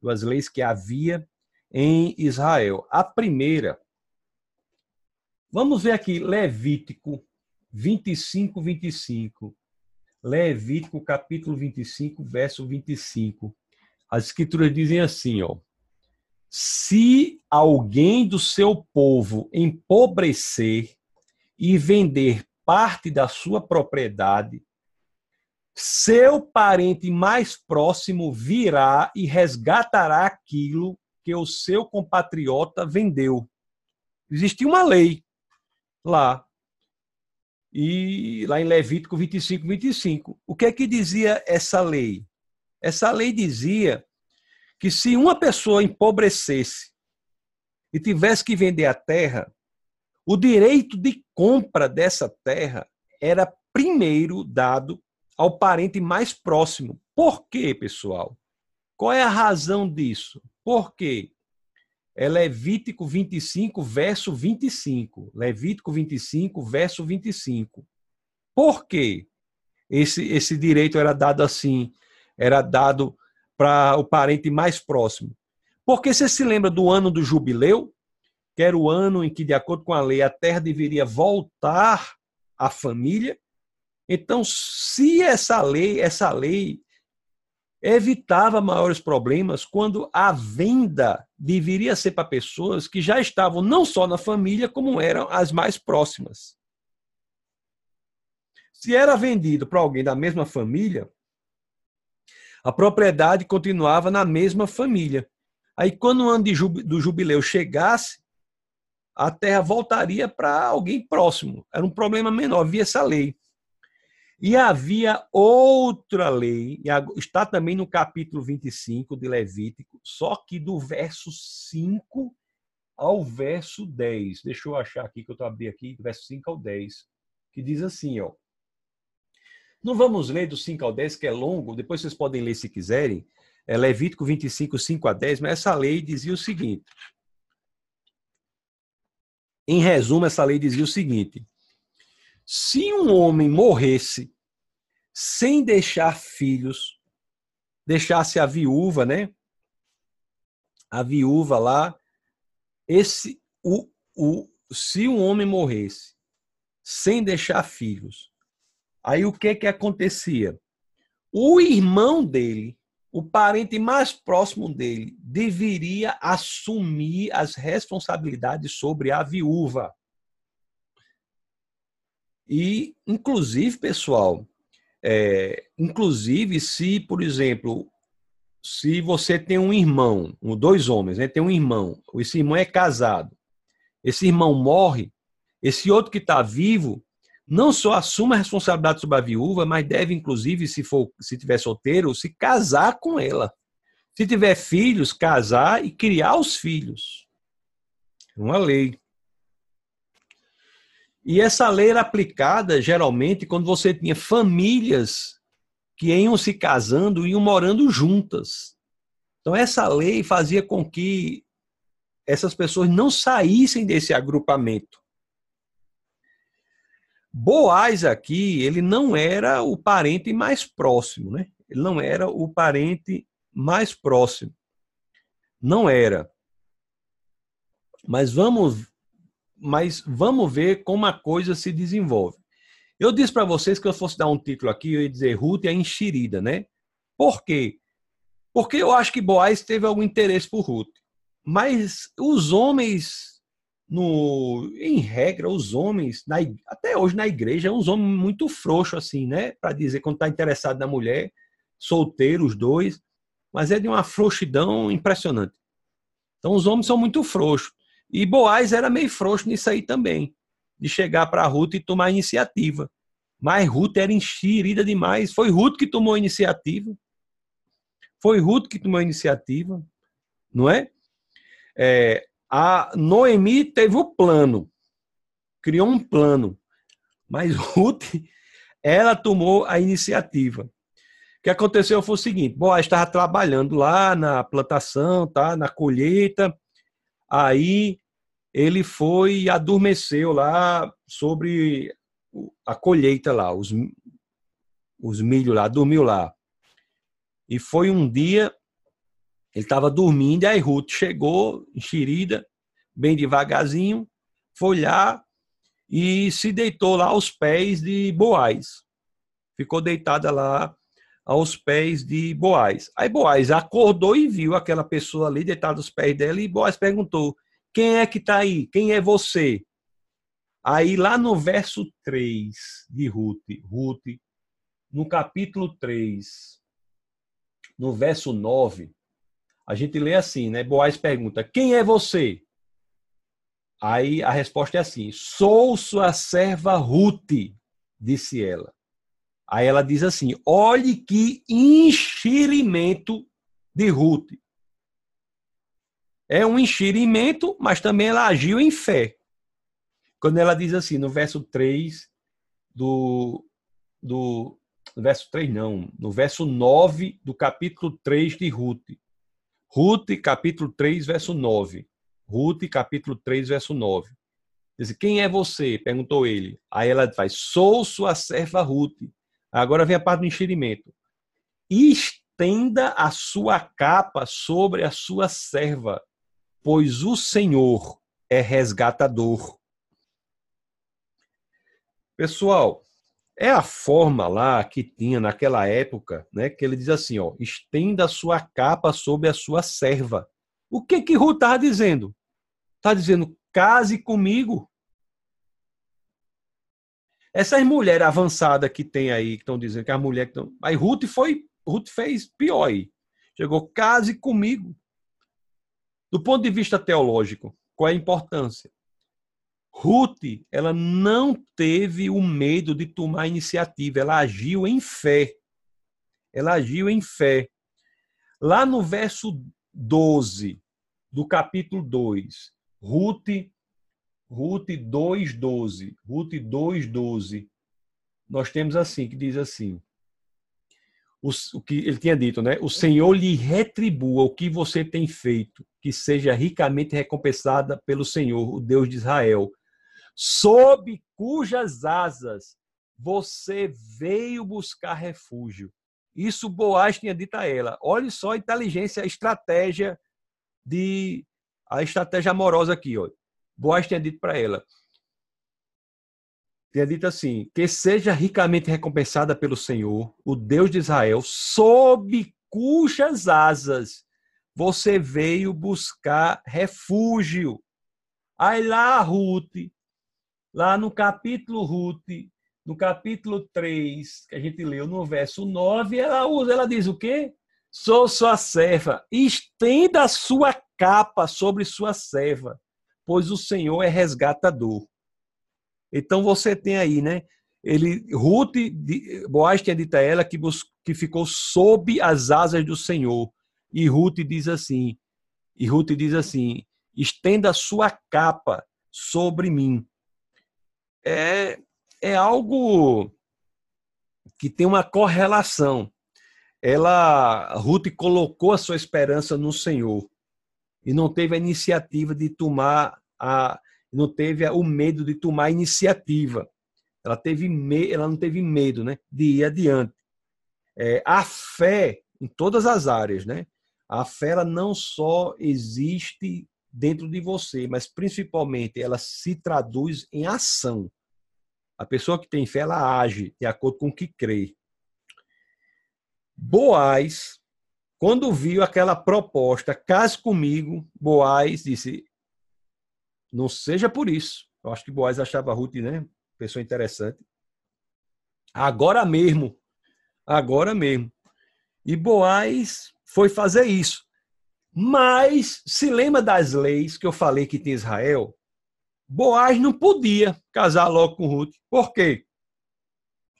duas leis que havia em Israel. A primeira, vamos ver aqui, Levítico 25, 25. Levítico capítulo 25, verso 25. As escrituras dizem assim, ó. Se alguém do seu povo empobrecer e vender parte da sua propriedade, seu parente mais próximo virá e resgatará aquilo que o seu compatriota vendeu. Existia uma lei lá e lá em Levítico 25, 25. O que é que dizia essa lei? Essa lei dizia que se uma pessoa empobrecesse e tivesse que vender a terra, o direito de compra dessa terra era primeiro dado ao parente mais próximo. Por quê, pessoal? Qual é a razão disso? Por quê? É Levítico 25, verso 25. Levítico 25, verso 25. Por quê? Esse, esse direito era dado assim, era dado para o parente mais próximo. Porque você se lembra do ano do jubileu, que era o ano em que, de acordo com a lei, a terra deveria voltar à família. Então, se essa lei, essa lei evitava maiores problemas quando a venda deveria ser para pessoas que já estavam não só na família, como eram as mais próximas. Se era vendido para alguém da mesma família, a propriedade continuava na mesma família. Aí, quando o ano do jubileu chegasse, a terra voltaria para alguém próximo. Era um problema menor, havia essa lei. E havia outra lei, está também no capítulo 25 de Levítico, só que do verso 5 ao verso 10. Deixa eu achar aqui, que eu estou abrindo aqui, do verso 5 ao 10, que diz assim, ó. Não vamos ler do 5 ao 10, que é longo, depois vocês podem ler se quiserem. É Levítico 25, 5 a 10, mas essa lei dizia o seguinte. Em resumo, essa lei dizia o seguinte: se um homem morresse sem deixar filhos, deixasse a viúva, né? A viúva lá, esse o, o se um homem morresse sem deixar filhos, aí o que que acontecia? O irmão dele, o parente mais próximo dele, deveria assumir as responsabilidades sobre a viúva. E, inclusive, pessoal, é, inclusive se, por exemplo, se você tem um irmão, dois homens, né, tem um irmão, esse irmão é casado, esse irmão morre, esse outro que está vivo não só assume a responsabilidade sobre a viúva, mas deve, inclusive, se for, se tiver solteiro, se casar com ela. Se tiver filhos, casar e criar os filhos. Uma lei. E essa lei era aplicada geralmente quando você tinha famílias que iam se casando e iam morando juntas. Então essa lei fazia com que essas pessoas não saíssem desse agrupamento. Boaz aqui, ele não era o parente mais próximo, né? Ele não era o parente mais próximo. Não era. Mas vamos mas vamos ver como a coisa se desenvolve. Eu disse para vocês que eu fosse dar um título aqui, eu ia dizer Ruth é enxerida, né? Por quê? Porque eu acho que Boaz teve algum interesse por Ruth. Mas os homens, no, em regra, os homens, na, até hoje na igreja, é uns homens muito frouxos, assim, né? Para dizer quando está interessado na mulher, solteiro, os dois, mas é de uma frouxidão impressionante. Então os homens são muito frouxos. E Boaz era meio frouxo nisso aí também, de chegar para Ruth e tomar iniciativa. Mas Ruth era enxerida demais. Foi Ruth que tomou a iniciativa. Foi Ruth que tomou a iniciativa, não é? é a Noemi teve o plano, criou um plano, mas [laughs] Ruth, ela tomou a iniciativa. O que aconteceu foi o seguinte: Boaz estava trabalhando lá na plantação, tá, na colheita, Aí ele foi e adormeceu lá sobre a colheita lá, os, os milho lá, dormiu lá. E foi um dia, ele estava dormindo, aí Ruth chegou, enxerida, bem devagarzinho, foi lá e se deitou lá aos pés de Boaz. Ficou deitada lá aos pés de Boaz. Aí Boaz acordou e viu aquela pessoa ali deitada aos pés dela e Boaz perguntou: Quem é que está aí? Quem é você? Aí lá no verso 3 de Ruth, Ruth, no capítulo 3, no verso 9, a gente lê assim, né? Boaz pergunta: Quem é você? Aí a resposta é assim: Sou sua serva Ruth, disse ela. Aí ela diz assim: olhe que enxerimento de Ruth. É um enxerimento, mas também ela agiu em fé. Quando ela diz assim, no verso 3 do. do no verso 3, não, no verso 9 do capítulo 3 de Ruth. Ruth, capítulo 3, verso 9. Ruth, capítulo 3, verso 9. Diz, quem é você? Perguntou ele. Aí ela faz, sou sua serva Ruth Agora vem a parte do enxerimento. Estenda a sua capa sobre a sua serva, pois o Senhor é resgatador. Pessoal, é a forma lá que tinha naquela época, né? Que ele diz assim, ó, estenda a sua capa sobre a sua serva. O que que Ruth está dizendo? Está dizendo, case comigo. Essas mulheres avançadas que tem aí, que estão dizendo que as mulheres estão. Aí Ruth foi. Ruth fez pior aí. Chegou, case comigo. Do ponto de vista teológico, qual é a importância? Ruth, ela não teve o medo de tomar iniciativa, ela agiu em fé. Ela agiu em fé. Lá no verso 12 do capítulo 2, Ruth Ruth 2,12. Ruth 2,12. Nós temos assim, que diz assim. O, o, que ele tinha dito, né? O Senhor lhe retribua o que você tem feito, que seja ricamente recompensada pelo Senhor, o Deus de Israel, sob cujas asas você veio buscar refúgio. Isso Boaz tinha dito a ela. Olhe só a inteligência, a estratégia de a estratégia amorosa aqui, ó. Boaz tinha dito para ela, tinha dito assim, que seja ricamente recompensada pelo Senhor, o Deus de Israel, sob cujas asas você veio buscar refúgio. Aí lá Ruth, lá no capítulo Ruth, no capítulo 3, que a gente leu no verso 9, ela usa, ela diz o quê? Sou sua serva, estenda a sua capa sobre sua serva pois o Senhor é resgatador. Então você tem aí, né? Ele, Ruth, Boaz tinha dito a ela que, que ficou sob as asas do Senhor. E Ruth diz assim, e Ruth diz assim, estenda sua capa sobre mim. É, é algo que tem uma correlação. Ela, Ruth colocou a sua esperança no Senhor e não teve a iniciativa de tomar a, não teve o medo de tomar a iniciativa. Ela teve me, ela não teve medo, né, de ir adiante. É, a fé em todas as áreas, né? A fé ela não só existe dentro de você, mas principalmente ela se traduz em ação. A pessoa que tem fé, ela age de acordo com o que crê. Boaz, quando viu aquela proposta, case comigo, Boaz disse: não seja por isso. Eu acho que Boaz achava Ruth, né? Pessoa interessante. Agora mesmo. Agora mesmo. E Boaz foi fazer isso. Mas se lembra das leis que eu falei que tem Israel? Boaz não podia casar logo com Ruth. Por quê?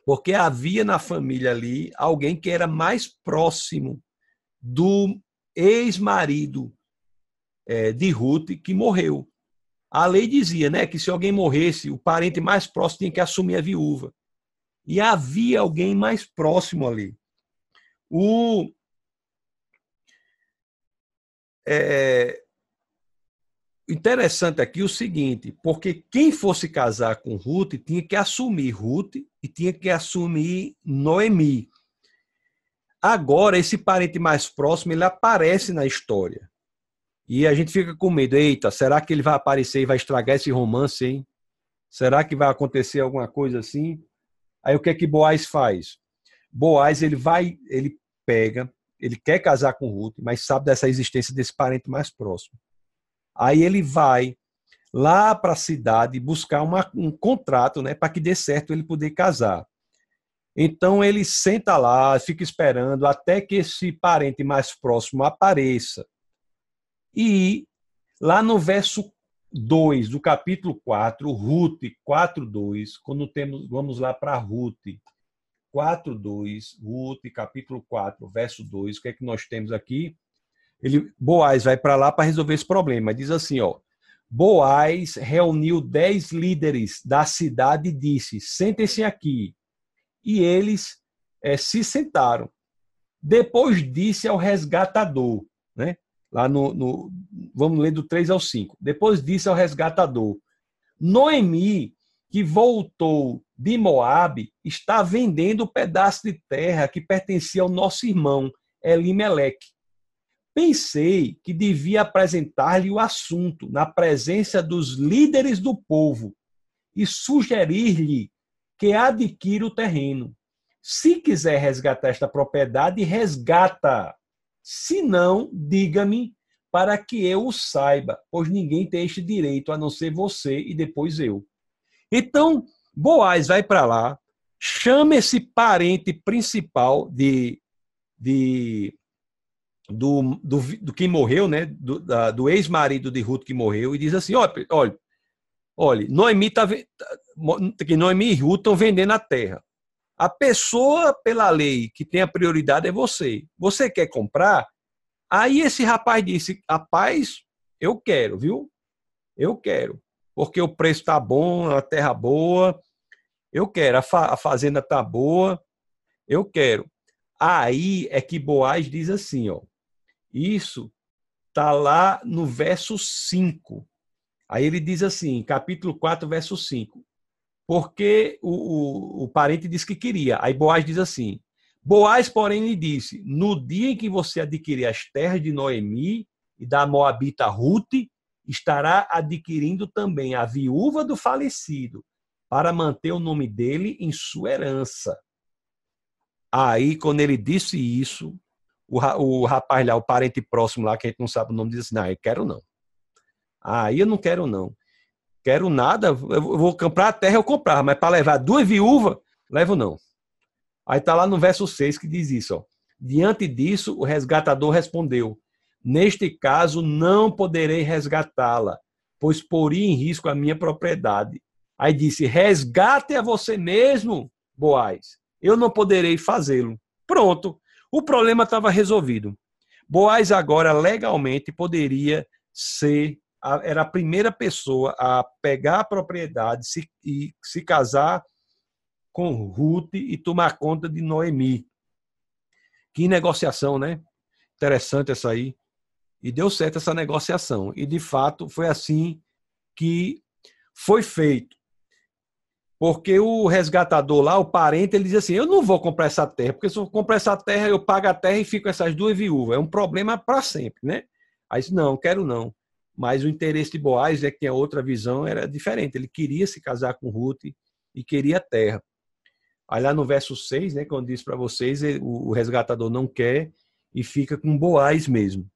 Porque havia na família ali alguém que era mais próximo do ex-marido é, de Ruth que morreu. A lei dizia né, que se alguém morresse, o parente mais próximo tinha que assumir a viúva. E havia alguém mais próximo ali. O é, interessante aqui o seguinte, porque quem fosse casar com Ruth tinha que assumir Ruth e tinha que assumir Noemi. Agora, esse parente mais próximo, ele aparece na história. E a gente fica com medo. Eita, será que ele vai aparecer e vai estragar esse romance, hein? Será que vai acontecer alguma coisa assim? Aí o que é que Boaz faz? Boaz, ele vai, ele pega, ele quer casar com Ruth, mas sabe dessa existência desse parente mais próximo. Aí ele vai lá para a cidade buscar uma, um contrato, né, para que dê certo ele poder casar. Então ele senta lá, fica esperando até que esse parente mais próximo apareça. E lá no verso 2 do capítulo 4, Ruth 4:2, quando temos, vamos lá para Ruth 4:2, Ruth capítulo 4, verso 2, o que é que nós temos aqui? Ele Boaz vai para lá para resolver esse problema. Diz assim, ó: Boaz reuniu dez líderes da cidade e disse: Sentem-se aqui. E eles é, se sentaram. Depois disse ao resgatador, né? Lá no, no, Vamos ler do 3 ao 5. Depois disse ao resgatador: Noemi, que voltou de Moabe, está vendendo o um pedaço de terra que pertencia ao nosso irmão Elimeleque. Pensei que devia apresentar-lhe o assunto na presença dos líderes do povo e sugerir-lhe que adquira o terreno. Se quiser resgatar esta propriedade, resgata. Se não, diga-me para que eu o saiba, pois ninguém tem este direito a não ser você e depois eu. Então, Boaz vai para lá, chama esse parente principal de, de do, do, do quem morreu, né, do, do ex-marido de Ruth que morreu, e diz assim: olha, olha, olha Noemi, tá, que Noemi e Ruth estão vendendo a terra. A pessoa, pela lei, que tem a prioridade é você. Você quer comprar? Aí esse rapaz disse: rapaz, eu quero, viu? Eu quero. Porque o preço está bom, a terra boa. Eu quero. A, fa a fazenda está boa. Eu quero. Aí é que Boaz diz assim, ó. Isso está lá no verso 5. Aí ele diz assim, capítulo 4, verso 5. Porque o, o, o parente disse que queria. Aí Boaz diz assim: Boaz, porém, lhe disse: No dia em que você adquirir as terras de Noemi e da Moabita Ruth, estará adquirindo também a viúva do falecido, para manter o nome dele em sua herança. Aí, quando ele disse isso, o, o rapaz lá, o parente próximo lá, que a gente não sabe o nome, disse assim, não, eu quero não. Aí eu não quero não. Quero nada, eu vou comprar a terra, eu comprar, mas para levar duas viúvas, levo não. Aí está lá no verso 6 que diz isso. Ó. Diante disso, o resgatador respondeu: Neste caso, não poderei resgatá-la, pois poria em risco a minha propriedade. Aí disse: Resgate a você mesmo, Boaz. Eu não poderei fazê-lo. Pronto. O problema estava resolvido. Boaz agora legalmente poderia ser era a primeira pessoa a pegar a propriedade se, e se casar com Ruth e tomar conta de Noemi. Que negociação, né? Interessante essa aí. E deu certo essa negociação. E, de fato, foi assim que foi feito. Porque o resgatador lá, o parente, ele diz assim: Eu não vou comprar essa terra, porque se eu comprar essa terra, eu pago a terra e fico essas duas viúvas. É um problema para sempre, né? Aí disse: Não, quero não. Mas o interesse de Boaz é que tinha outra visão, era diferente. Ele queria se casar com Ruth e queria terra. Aí lá no verso 6, né, quando diz para vocês, o resgatador não quer e fica com Boaz mesmo.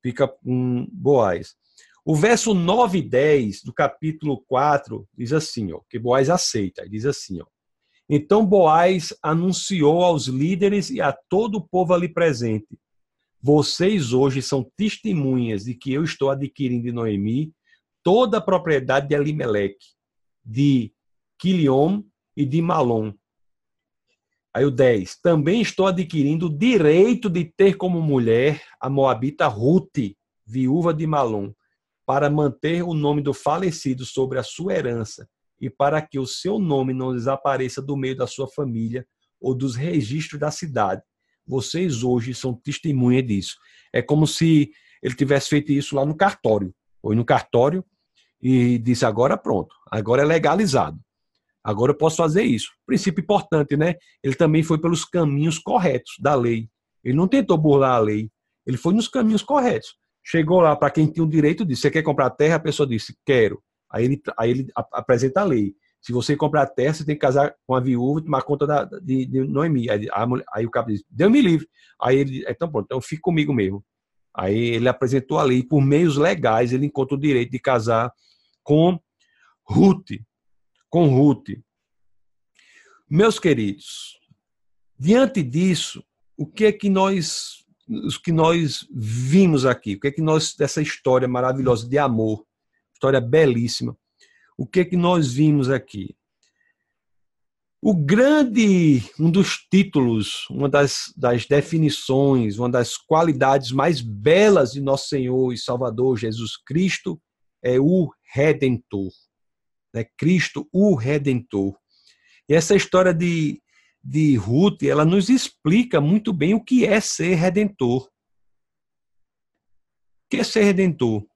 Fica com Boaz. O verso 9 e 10 do capítulo 4 diz assim, ó, que Boaz aceita, diz assim, ó. Então Boaz anunciou aos líderes e a todo o povo ali presente: Vocês hoje são testemunhas de que eu estou adquirindo de Noemi toda a propriedade de Elimeleque, de Quiliom e de Malom. Aí o 10. Também estou adquirindo o direito de ter como mulher a moabita Ruth, viúva de Malom para manter o nome do falecido sobre a sua herança e para que o seu nome não desapareça do meio da sua família ou dos registros da cidade. Vocês hoje são testemunha disso. É como se ele tivesse feito isso lá no cartório. Foi no cartório e disse: agora pronto, agora é legalizado. Agora eu posso fazer isso. Princípio importante, né? Ele também foi pelos caminhos corretos da lei. Ele não tentou burlar a lei. Ele foi nos caminhos corretos. Chegou lá para quem tinha o direito disse: Você quer comprar terra? A pessoa disse: Quero. Aí ele, aí ele apresenta a lei. Se você comprar terra, você tem que casar com a viúva e tomar conta da, de, de Noemi. Aí, aí o cabo diz: Deu-me livre. Aí ele, então pronto, então fica comigo mesmo. Aí ele apresentou a lei. Por meios legais, ele encontra o direito de casar com Ruth. Com Ruth. Meus queridos, diante disso, o que é que nós os que nós vimos aqui, o que é que nós dessa história maravilhosa de amor, história belíssima. O que é que nós vimos aqui? O grande, um dos títulos, uma das, das definições, uma das qualidades mais belas de nosso Senhor e Salvador Jesus Cristo é o Redentor. É Cristo, o Redentor. E essa história de de Ruth, ela nos explica muito bem o que é ser redentor. O que é ser redentor?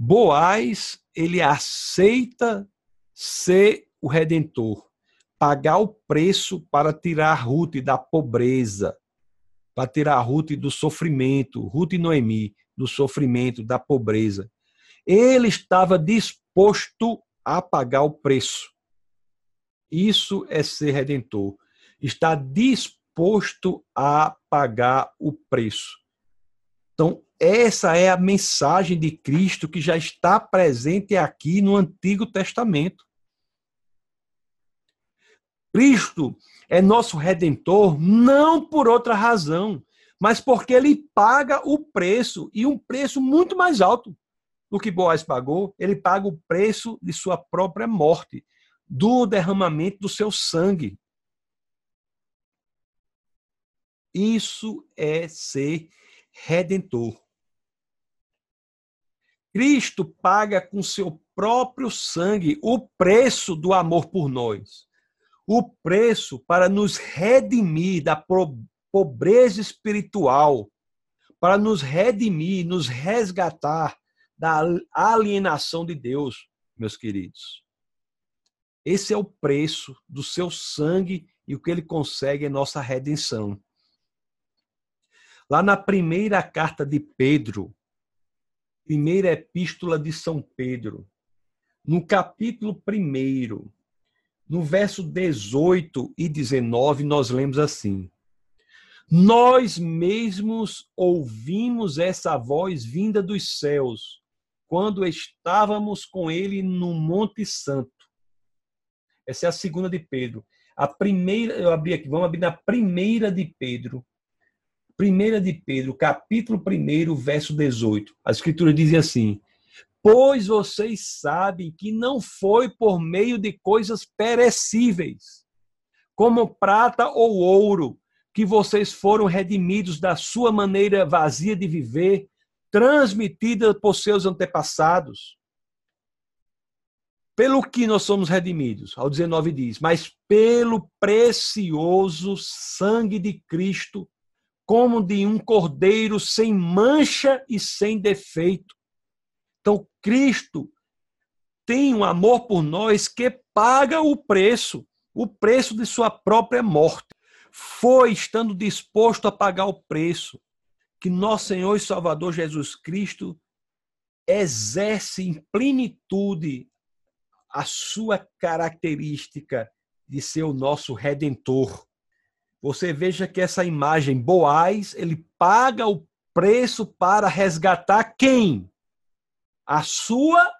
Boaz, ele aceita ser o redentor, pagar o preço para tirar Ruth da pobreza, para tirar Ruth do sofrimento, Ruth e Noemi, do sofrimento, da pobreza. Ele estava disposto a pagar o preço. Isso é ser redentor está disposto a pagar o preço. Então, essa é a mensagem de Cristo que já está presente aqui no Antigo Testamento. Cristo é nosso redentor não por outra razão, mas porque ele paga o preço e um preço muito mais alto do que Boaz pagou. Ele paga o preço de sua própria morte, do derramamento do seu sangue. Isso é ser redentor. Cristo paga com seu próprio sangue o preço do amor por nós. O preço para nos redimir da pobreza espiritual, para nos redimir, nos resgatar da alienação de Deus, meus queridos. Esse é o preço do seu sangue e o que ele consegue é nossa redenção. Lá na primeira carta de Pedro, primeira epístola de São Pedro, no capítulo 1, no verso 18 e 19, nós lemos assim: Nós mesmos ouvimos essa voz vinda dos céus, quando estávamos com ele no Monte Santo. Essa é a segunda de Pedro. A primeira, eu abri aqui, vamos abrir na primeira de Pedro, 1 de Pedro, capítulo 1, verso 18. A escritura diz assim: Pois vocês sabem que não foi por meio de coisas perecíveis, como prata ou ouro, que vocês foram redimidos da sua maneira vazia de viver transmitida por seus antepassados. Pelo que nós somos redimidos? Ao 19 diz: Mas pelo precioso sangue de Cristo, como de um cordeiro sem mancha e sem defeito. Então, Cristo tem um amor por nós que paga o preço, o preço de sua própria morte. Foi estando disposto a pagar o preço que nosso Senhor e Salvador Jesus Cristo exerce em plenitude a sua característica de ser o nosso redentor. Você veja que essa imagem, Boaz, ele paga o preço para resgatar quem? A sua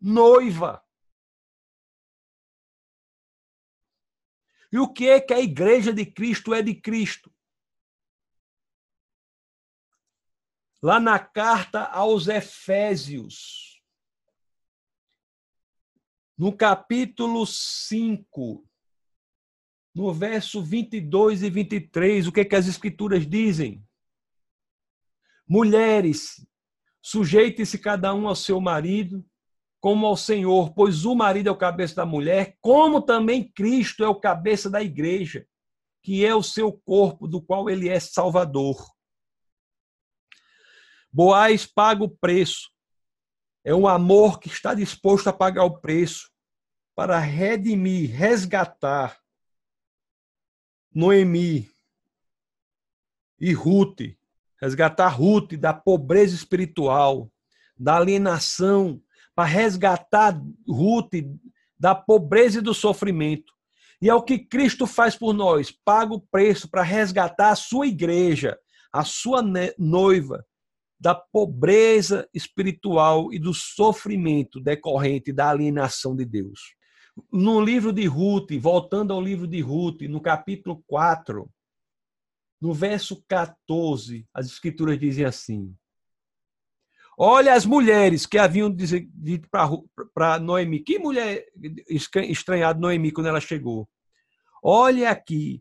noiva. E o que é que a igreja de Cristo é de Cristo? Lá na carta aos Efésios, no capítulo 5, no verso 22 e 23, o que, é que as escrituras dizem? Mulheres, sujeite-se cada um ao seu marido, como ao Senhor, pois o marido é o cabeça da mulher, como também Cristo é o cabeça da igreja, que é o seu corpo, do qual ele é salvador. Boaz paga o preço. É um amor que está disposto a pagar o preço para redimir, resgatar Noemi e Ruth, resgatar Ruth da pobreza espiritual, da alienação, para resgatar Ruth da pobreza e do sofrimento. E é o que Cristo faz por nós, paga o preço para resgatar a sua igreja, a sua noiva, da pobreza espiritual e do sofrimento decorrente da alienação de Deus. No livro de Ruth, voltando ao livro de Ruth, no capítulo 4, no verso 14, as escrituras dizem assim: Olha as mulheres que haviam dito para Noemi. Que mulher estranhado Noemi quando ela chegou. Olha aqui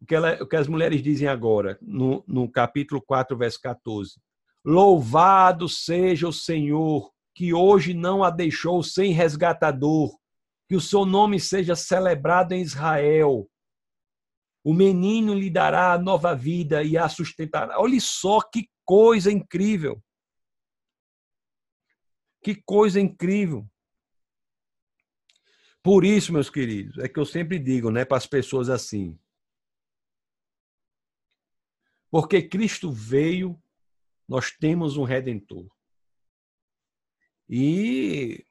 o que, ela, o que as mulheres dizem agora, no, no capítulo 4, verso 14. Louvado seja o Senhor, que hoje não a deixou sem resgatador, que o seu nome seja celebrado em Israel. O menino lhe dará nova vida e a sustentará. Olha só que coisa incrível. Que coisa incrível. Por isso, meus queridos, é que eu sempre digo, né, para as pessoas assim. Porque Cristo veio nós temos um redentor. E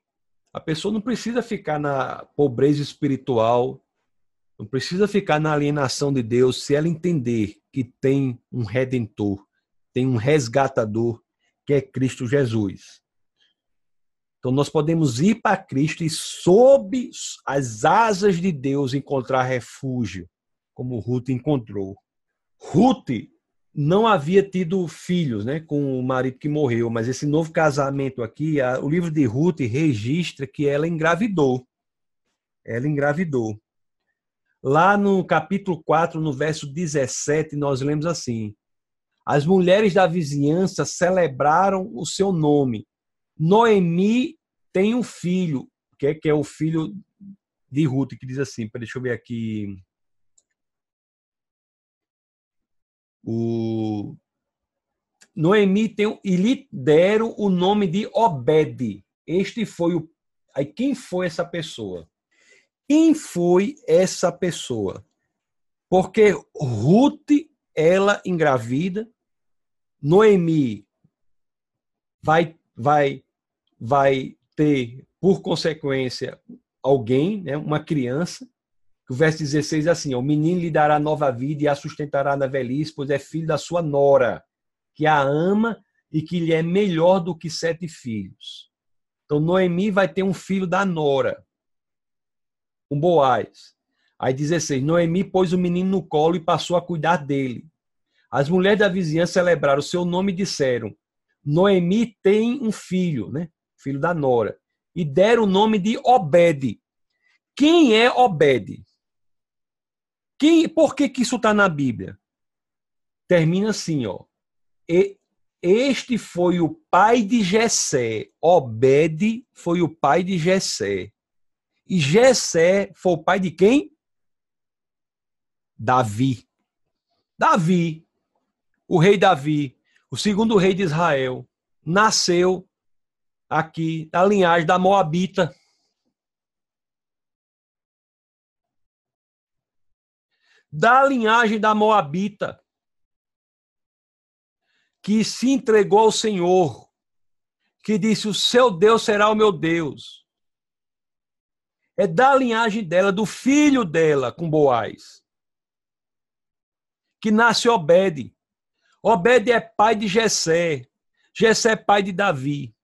a pessoa não precisa ficar na pobreza espiritual, não precisa ficar na alienação de Deus se ela entender que tem um redentor, tem um resgatador, que é Cristo Jesus. Então nós podemos ir para Cristo e sob as asas de Deus encontrar refúgio, como Ruth encontrou. Ruth não havia tido filhos né, com o marido que morreu, mas esse novo casamento aqui, a, o livro de Ruth registra que ela engravidou. Ela engravidou. Lá no capítulo 4, no verso 17, nós lemos assim: As mulheres da vizinhança celebraram o seu nome. Noemi tem um filho, que é, que é o filho de Ruth, que diz assim, deixa eu ver aqui. O Noemi tem e lhe deram o nome de Obed. Este foi o Aí quem foi essa pessoa? Quem foi essa pessoa? Porque Ruth ela engravida, Noemi vai vai vai ter por consequência alguém, né, uma criança, o verso 16 é assim: O menino lhe dará nova vida e a sustentará na velhice, pois é filho da sua nora, que a ama e que lhe é melhor do que sete filhos. Então, Noemi vai ter um filho da nora, um Boaz. Aí 16: Noemi pôs o menino no colo e passou a cuidar dele. As mulheres da vizinhança celebraram o seu nome e disseram: Noemi tem um filho, né? Filho da nora. E deram o nome de Obed. Quem é Obed? Quem, por que, que isso está na Bíblia? Termina assim, ó. E este foi o pai de Jessé. Obed foi o pai de Jessé. E Jessé foi o pai de quem? Davi. Davi, o rei Davi, o segundo rei de Israel, nasceu aqui da linhagem da Moabita. Da linhagem da Moabita que se entregou ao Senhor, que disse: O seu Deus será o meu Deus. É da linhagem dela, do filho dela com Boaz, que nasce Obed. Obed é pai de Jessé. Jessé é pai de Davi.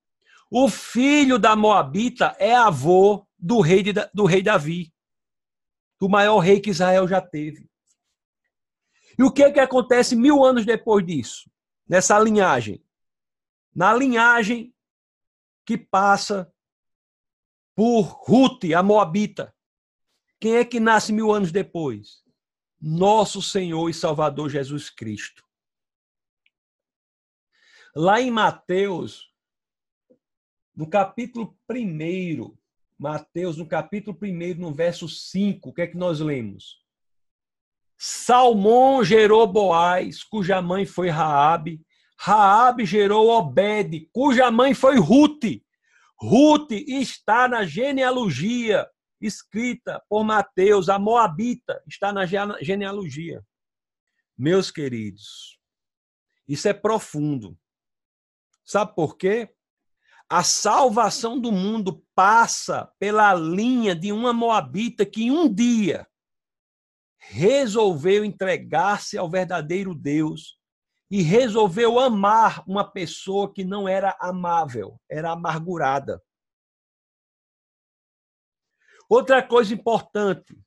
O filho da Moabita é avô do rei, de, do rei Davi, do maior rei que Israel já teve. E o que, é que acontece mil anos depois disso? nessa linhagem. Na linhagem que passa por Ruth, a Moabita. Quem é que nasce mil anos depois? Nosso Senhor e Salvador Jesus Cristo. Lá em Mateus, no capítulo 1, Mateus, no capítulo 1, no verso 5, o que é que nós lemos? Salmão gerou Boaz, cuja mãe foi Raabe. Raabe gerou Obed, cuja mãe foi Ruth. Ruth está na genealogia escrita por Mateus, a Moabita, está na genealogia. Meus queridos, isso é profundo. Sabe por quê? A salvação do mundo passa pela linha de uma Moabita que um dia resolveu entregar-se ao verdadeiro Deus e resolveu amar uma pessoa que não era amável, era amargurada. Outra coisa importante,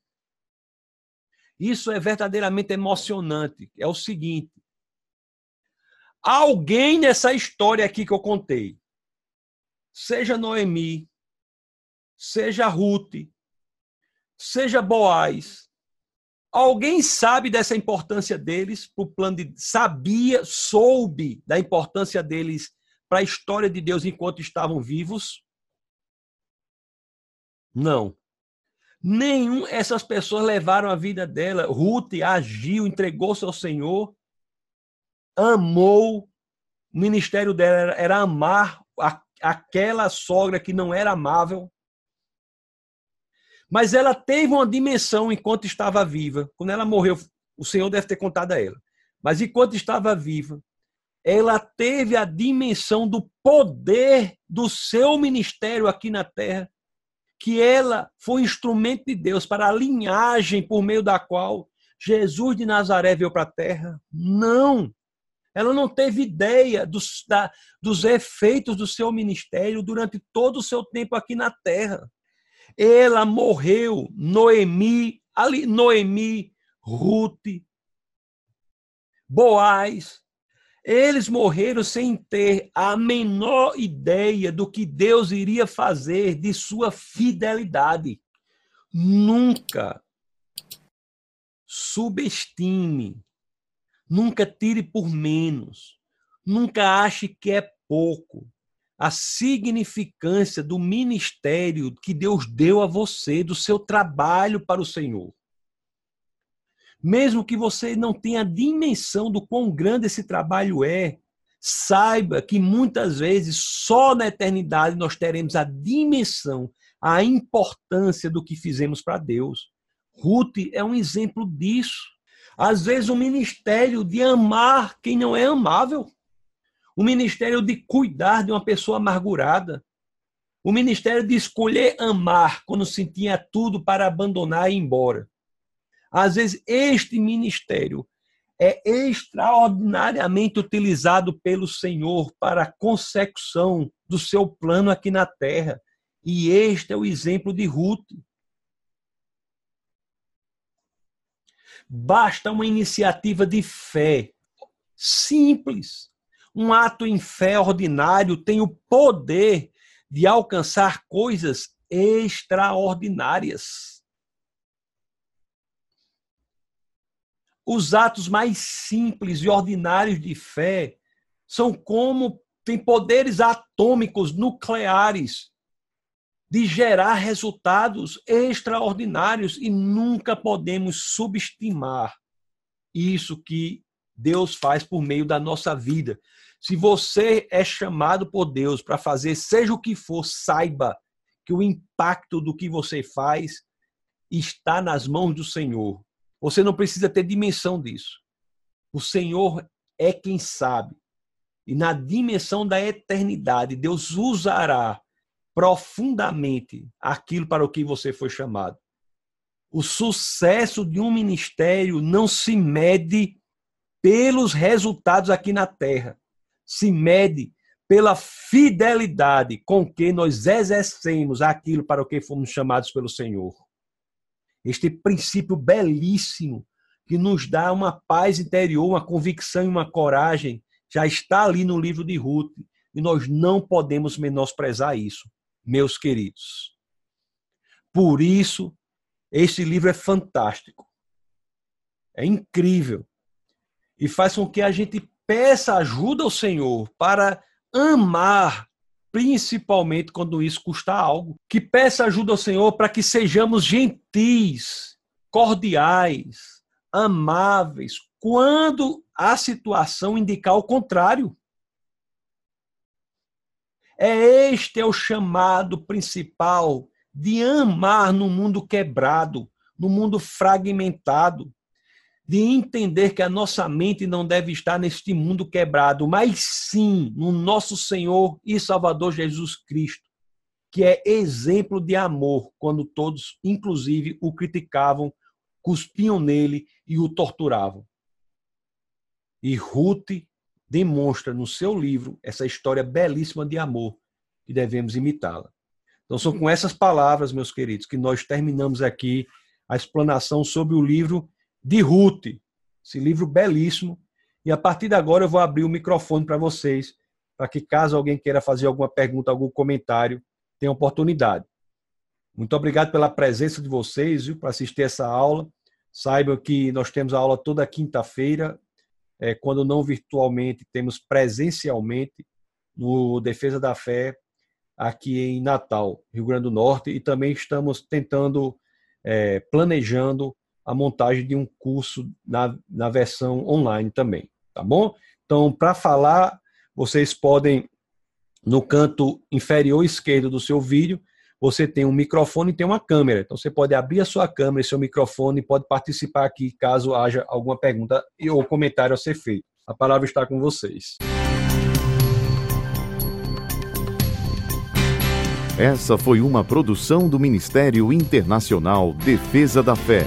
isso é verdadeiramente emocionante, é o seguinte: alguém nessa história aqui que eu contei, seja Noemi, seja Ruth, seja Boaz, Alguém sabe dessa importância deles para o plano de. Sabia, soube da importância deles para a história de Deus enquanto estavam vivos? Não. Nenhum essas pessoas levaram a vida dela. Ruth agiu, entregou-se ao Senhor, amou. O ministério dela era, era amar a, aquela sogra que não era amável. Mas ela teve uma dimensão enquanto estava viva. Quando ela morreu, o Senhor deve ter contado a ela. Mas enquanto estava viva, ela teve a dimensão do poder do seu ministério aqui na terra, que ela foi instrumento de Deus para a linhagem por meio da qual Jesus de Nazaré veio para a terra. Não! Ela não teve ideia dos, da, dos efeitos do seu ministério durante todo o seu tempo aqui na terra. Ela morreu, Noemi, ali Noemi, Ruth, Boaz, eles morreram sem ter a menor ideia do que Deus iria fazer de sua fidelidade. Nunca subestime, nunca tire por menos, nunca ache que é pouco a significância do ministério que Deus deu a você, do seu trabalho para o Senhor. Mesmo que você não tenha dimensão do quão grande esse trabalho é, saiba que muitas vezes só na eternidade nós teremos a dimensão, a importância do que fizemos para Deus. Ruth é um exemplo disso. Às vezes, o ministério de amar quem não é amável o ministério de cuidar de uma pessoa amargurada, o ministério de escolher amar quando se tinha tudo para abandonar e ir embora. Às vezes, este ministério é extraordinariamente utilizado pelo Senhor para a consecução do seu plano aqui na terra. E este é o exemplo de Ruth. Basta uma iniciativa de fé simples um ato em fé ordinário tem o poder de alcançar coisas extraordinárias. Os atos mais simples e ordinários de fé são como têm poderes atômicos nucleares de gerar resultados extraordinários e nunca podemos subestimar isso que Deus faz por meio da nossa vida. Se você é chamado por Deus para fazer seja o que for, saiba que o impacto do que você faz está nas mãos do Senhor. Você não precisa ter dimensão disso. O Senhor é quem sabe. E na dimensão da eternidade, Deus usará profundamente aquilo para o que você foi chamado. O sucesso de um ministério não se mede pelos resultados aqui na terra, se mede pela fidelidade com que nós exercemos aquilo para o que fomos chamados pelo Senhor. Este princípio belíssimo que nos dá uma paz interior, uma convicção e uma coragem, já está ali no livro de Ruth, e nós não podemos menosprezar isso, meus queridos. Por isso, esse livro é fantástico. É incrível. E faz com que a gente peça ajuda ao Senhor para amar, principalmente quando isso custa algo. Que peça ajuda ao Senhor para que sejamos gentis, cordiais, amáveis, quando a situação indicar o contrário. É este é o chamado principal de amar no mundo quebrado, no mundo fragmentado, de entender que a nossa mente não deve estar neste mundo quebrado, mas sim no nosso Senhor e Salvador Jesus Cristo, que é exemplo de amor, quando todos, inclusive, o criticavam, cuspiam nele e o torturavam. E Ruth demonstra no seu livro essa história belíssima de amor e devemos imitá-la. Então, são com essas palavras, meus queridos, que nós terminamos aqui a explanação sobre o livro de Ruth, esse livro belíssimo. E a partir de agora eu vou abrir o microfone para vocês, para que caso alguém queira fazer alguma pergunta, algum comentário, tenha oportunidade. Muito obrigado pela presença de vocês, viu, para assistir essa aula. Saibam que nós temos a aula toda quinta-feira, é, quando não virtualmente, temos presencialmente no Defesa da Fé, aqui em Natal, Rio Grande do Norte, e também estamos tentando, é, planejando a montagem de um curso na, na versão online também, tá bom? Então, para falar, vocês podem, no canto inferior esquerdo do seu vídeo, você tem um microfone e tem uma câmera. Então, você pode abrir a sua câmera e seu microfone e pode participar aqui caso haja alguma pergunta ou comentário a ser feito. A palavra está com vocês. Essa foi uma produção do Ministério Internacional Defesa da Fé